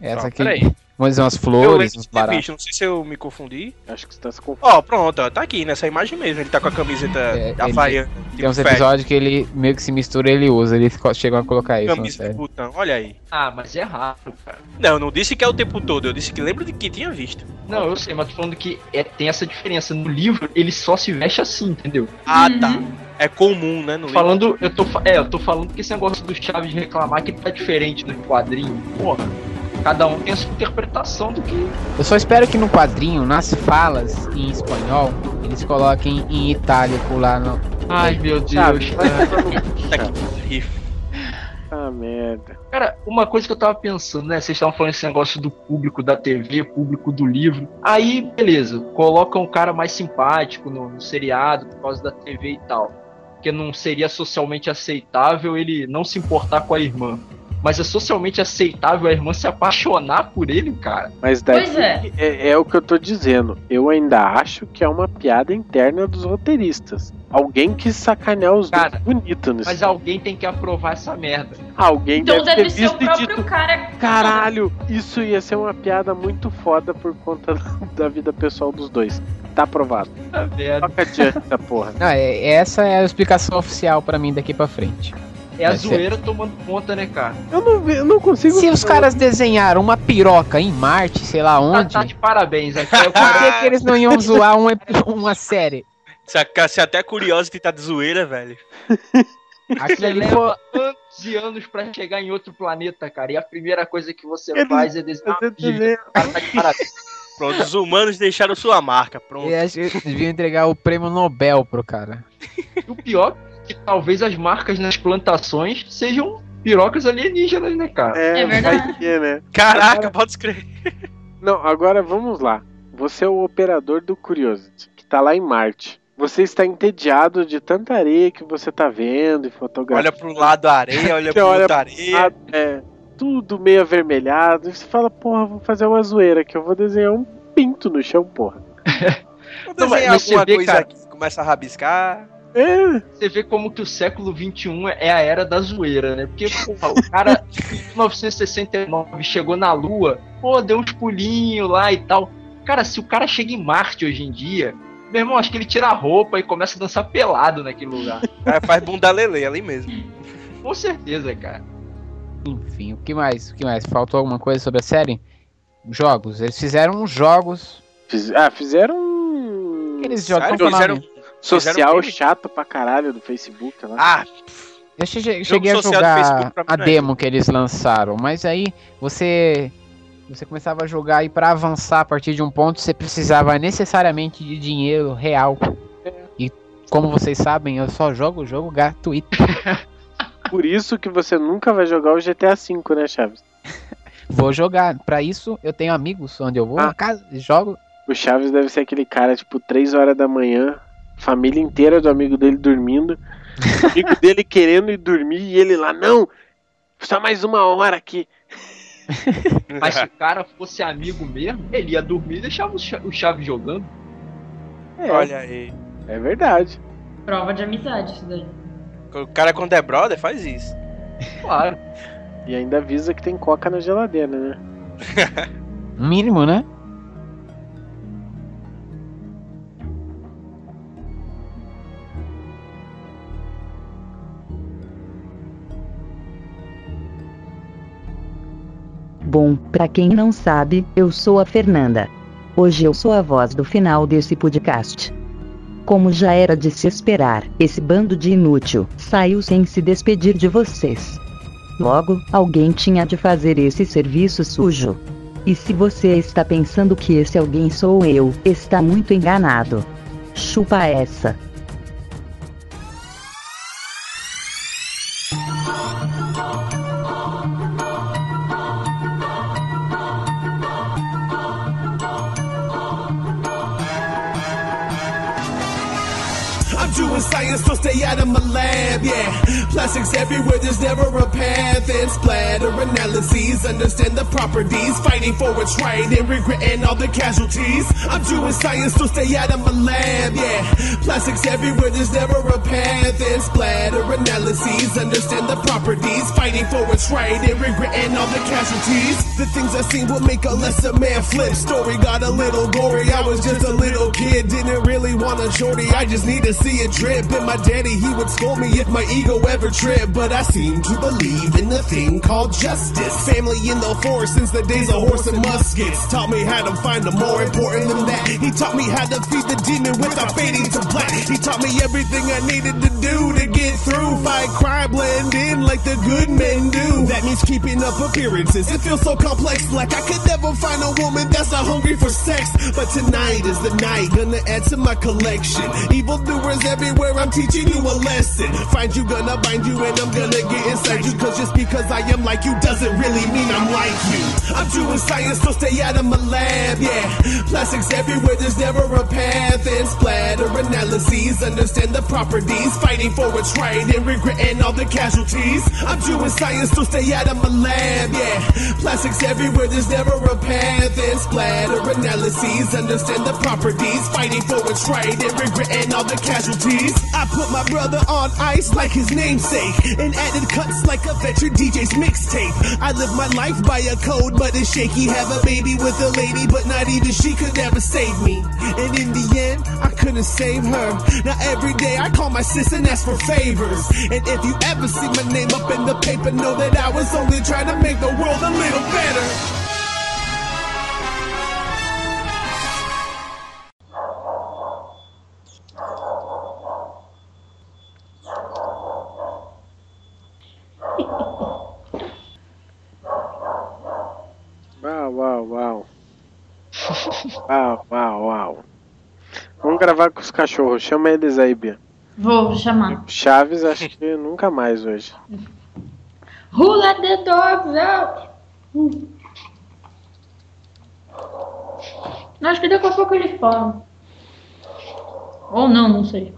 Essa Ó, aqui. peraí. Vamos dizer umas flores, uns baratos. não sei se eu me confundi. Acho que você tá se confundindo. Ó, pronto, ó, tá aqui nessa imagem mesmo. Ele tá com a camiseta É, ele- havaiana. Tem uns tipo, episódios que ele meio que se mistura e ele usa. Eles co- chegam a colocar isso camisa de olha aí. Ah, mas é raro, cara. Não, eu não disse que é o tempo todo, eu disse que lembro de que tinha visto. Não, eu sei, mas tô falando que é- tem essa diferença. No livro, ele só se veste assim, entendeu? Ah, Uhum. tá. É comum, né? No livro. Falando, eu tô, é, eu tô falando que esse negócio do Chaves reclamar que ele tá diferente no quadrinho. Porra, cada um tem a sua interpretação do que. Eu só espero que no quadrinho, nas falas em espanhol, eles coloquem em itálico lá no. Ai, meu Deus. [LAUGHS] Cara. Ah, merda. Cara, uma coisa que eu tava pensando, né? Vocês estavam falando esse negócio do público da TV, público do livro. Aí, beleza, colocam um cara mais simpático no, no seriado por causa da TV e tal. Porque não seria socialmente aceitável ele não se importar com a irmã. Mas é socialmente aceitável a irmã se apaixonar por ele, cara. Mas daí Pois é. é, é o que eu tô dizendo. Eu ainda acho que é uma piada interna dos roteiristas. Alguém quis sacanear os Cara, dois bonito nesse. Mas alguém tem que aprovar essa merda. Alguém Então deve, deve ter ser o visto e próprio dito. cara. Caralho, isso ia ser uma piada muito foda por conta [LAUGHS] da vida pessoal dos dois. Tá aprovado. Merda. Toca adiante essa porra. Não, é- essa é a explicação oficial pra mim daqui pra frente. É a Vai ser. zoeira tomando conta, né, cara? Eu não, eu não consigo. Se os caras desenharam uma piroca em Marte, sei lá Tá, onde, tá de parabéns. Aqui é [LAUGHS] por que, que eles não iam zoar um ep- uma série? Se, se até Curiosity tá de zoeira, velho. [LAUGHS] Aquilo Você ali foi. leva anos e anos pra chegar em outro planeta, cara. E a primeira coisa que você faz é desenhar uma tá de parabéns. [LAUGHS] Pronto, os humanos deixaram sua marca. Pronto. Eu acho que deviam entregar o prêmio Nobel pro cara. E o pior é que talvez as marcas nas plantações sejam pirocas alienígenas, né, cara? É, É verdade. né? Caraca, pode escrever. Não, agora vamos lá. Você é o operador do Curiosity, que tá lá em Marte. Você está entediado de tanta areia que você tá vendo e fotografando. Olha pro lado da areia, [LAUGHS] olha pro olha outro areia. É, tudo meio avermelhado. E você fala, porra, vou fazer uma zoeira que eu vou desenhar um pinto no chão, porra. Vou [LAUGHS] Não, desenhar você alguma vê, coisa cara- aqui, começa a rabiscar. É, Você vê como que o século XXI é a era da zoeira, né? Porque, porra, o cara em 1969 chegou na Lua, pô, deu uns pulinhos lá e tal. Cara, se o cara chega em Marte hoje em dia, meu irmão, acho que ele tira a roupa e começa a dançar pelado naquele lugar. Cara faz bunda lele ali mesmo. Com certeza, cara. Enfim, o que mais? O que mais? Faltou alguma coisa sobre a série? Jogos. Eles fizeram uns jogos. fiz- ah, fizeram Aqueles jogos Sério? Fizeram-? Social um chato pra caralho do Facebook lá. Ah, Eu che- cheguei a jogar a não é demo que eles lançaram, mas aí você você começava a jogar e pra avançar a partir de um ponto você precisava necessariamente de dinheiro real. E como vocês sabem, eu só jogo o jogo gratuito. [LAUGHS] Por isso que você nunca vai jogar o GTA V, né, Chaves? [LAUGHS] Vou jogar. Pra isso eu tenho amigos onde eu vou Ah. na casa, jogo. O Chaves deve ser aquele cara, tipo, 3 horas da manhã, família inteira do amigo dele dormindo, o [LAUGHS] amigo dele querendo ir dormir e ele lá, não, só mais uma hora aqui. [LAUGHS] Mas se o cara fosse amigo mesmo, ele ia dormir e deixava o Cha- o Chaves jogando. É, olha aí. é verdade. Prova de amizade, isso daí. O cara quando é brother faz isso. Claro. E ainda avisa que tem coca na geladeira, né? [LAUGHS] Mínimo, né? Bom, pra quem não sabe, eu sou a Fernanda. Hoje eu sou a voz do final desse podcast. Como já era de se esperar, esse bando de inútil saiu sem se despedir de vocês. Logo, alguém tinha de fazer esse serviço sujo. E se você está pensando que esse alguém sou eu, está muito enganado. Chupa essa. This never a analyses, understand the properties. Fighting for what's right and regretting all the casualties. I'm doing science, so stay out of my lab, yeah. Plastics everywhere, there's never a path. And splatter analyses, understand the properties. Fighting for what's right and regretting all the casualties. The things I seen will make a lesser man flip. Story got a little gory, I was just a little kid. Didn't really want a shorty, I just need to see a drip. And my daddy, he would scold me if my ego ever tripped. But I seem to believe in the thing called justice. Family in the forest since the days of horse and muskets. Taught me how to find them more important than that. He taught me how to feed the demon without fading to black. He taught me everything I needed to do to get through. Fight crime, blend in like the good men do. That means keeping up appearances. It feels so complex, like I could never find a woman that's not hungry for sex. But tonight is the night, gonna add to my collection. Evil doers everywhere, I'm teaching you a lesson. Find you, gonna bind you, and I'm gonna get inside you. Cause just because I am like you doesn't really mean I'm like you. I'm doing science, so stay out of my lab, yeah. Plastics everywhere, there's never a path. And splatter analyses, understand the properties, fighting for what's right and regretting all the casualties. I'm doing science, so stay out of my lab, yeah. Plastics everywhere, there's never a path. And splatter analyses, understand the properties, fighting for what's right and regretting all the casualties. I put my brother on ice like his namesake, and added cuts like a veteran DJ's mixtape. I live my life by a code, but it's shaky. Have a baby with a lady, but not even she could ever save me. And in the end, I couldn't save her. Now every day I call my sis and ask for favors. And if you ever see my name up in the paper, know that I was only trying to make the world a little better. Gravar com os cachorros. Chama eles aí, Bia. Vou chamar. Chaves, acho que [LAUGHS] nunca mais hoje. Who let the dogs out? Hum. Acho que daqui a pouco eles falam. Ou não, não sei.